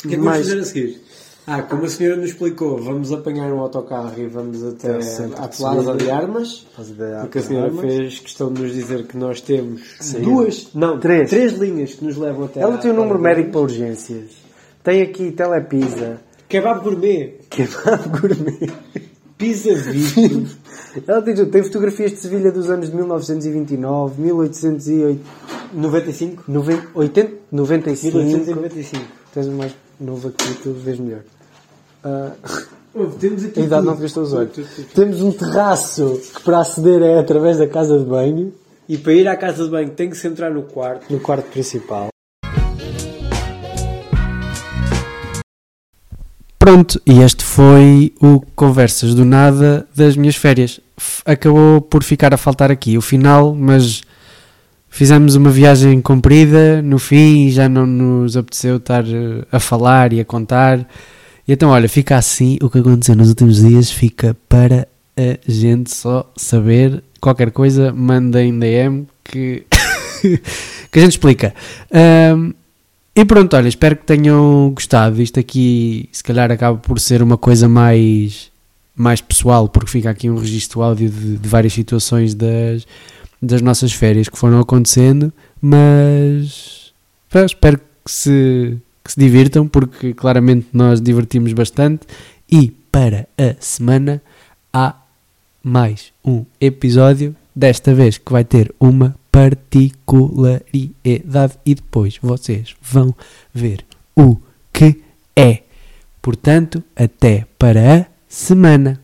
O que é que Mais- vamos fazer a seguir? Ah, como a senhora nos explicou, vamos apanhar um autocarro e vamos até Até o centro à de Plaza de Armas. Fazer da- Porque a senhora armas. fez questão de nos dizer que nós temos duas, não, Três. três linhas que nos levam até Ela à tem um número de médico para urgências. Tem aqui telepisa. Kebab gourmet, Kebab gourmet. pizza VIP, Ela tem, tem fotografias de Sevilha dos anos de 1929, 1880, 95, 80, 95. 1895. Tens mais novo aqui, tu vês melhor. Ouve, temos aqui a idade tudo. não te gastou os olhos. Tudo, tudo, tudo. Temos um terraço que para aceder é através da casa de banho, E para ir à casa de banho tem que se entrar no quarto. no quarto principal. Pronto, e este foi o Conversas do Nada das minhas férias. Acabou por ficar a faltar aqui o final, mas fizemos uma viagem comprida no fim e já não nos apeteceu estar eh, a falar e a contar. E então, olha, fica assim o que aconteceu nos últimos dias, fica para a gente só saber. Qualquer coisa, mandem DM que, que a gente explica. Ahm, e pronto, olha, espero que tenham gostado. Isto aqui, se calhar, acaba por ser uma coisa mais, mais pessoal, porque fica aqui um registro áudio de, de várias situações das, das nossas férias que foram acontecendo. Mas espero que se, que se divirtam, porque claramente nós divertimos bastante. E para a semana há mais um episódio, desta vez que vai ter uma particularidade e depois vocês vão ver o que é. Portanto, até para a semana.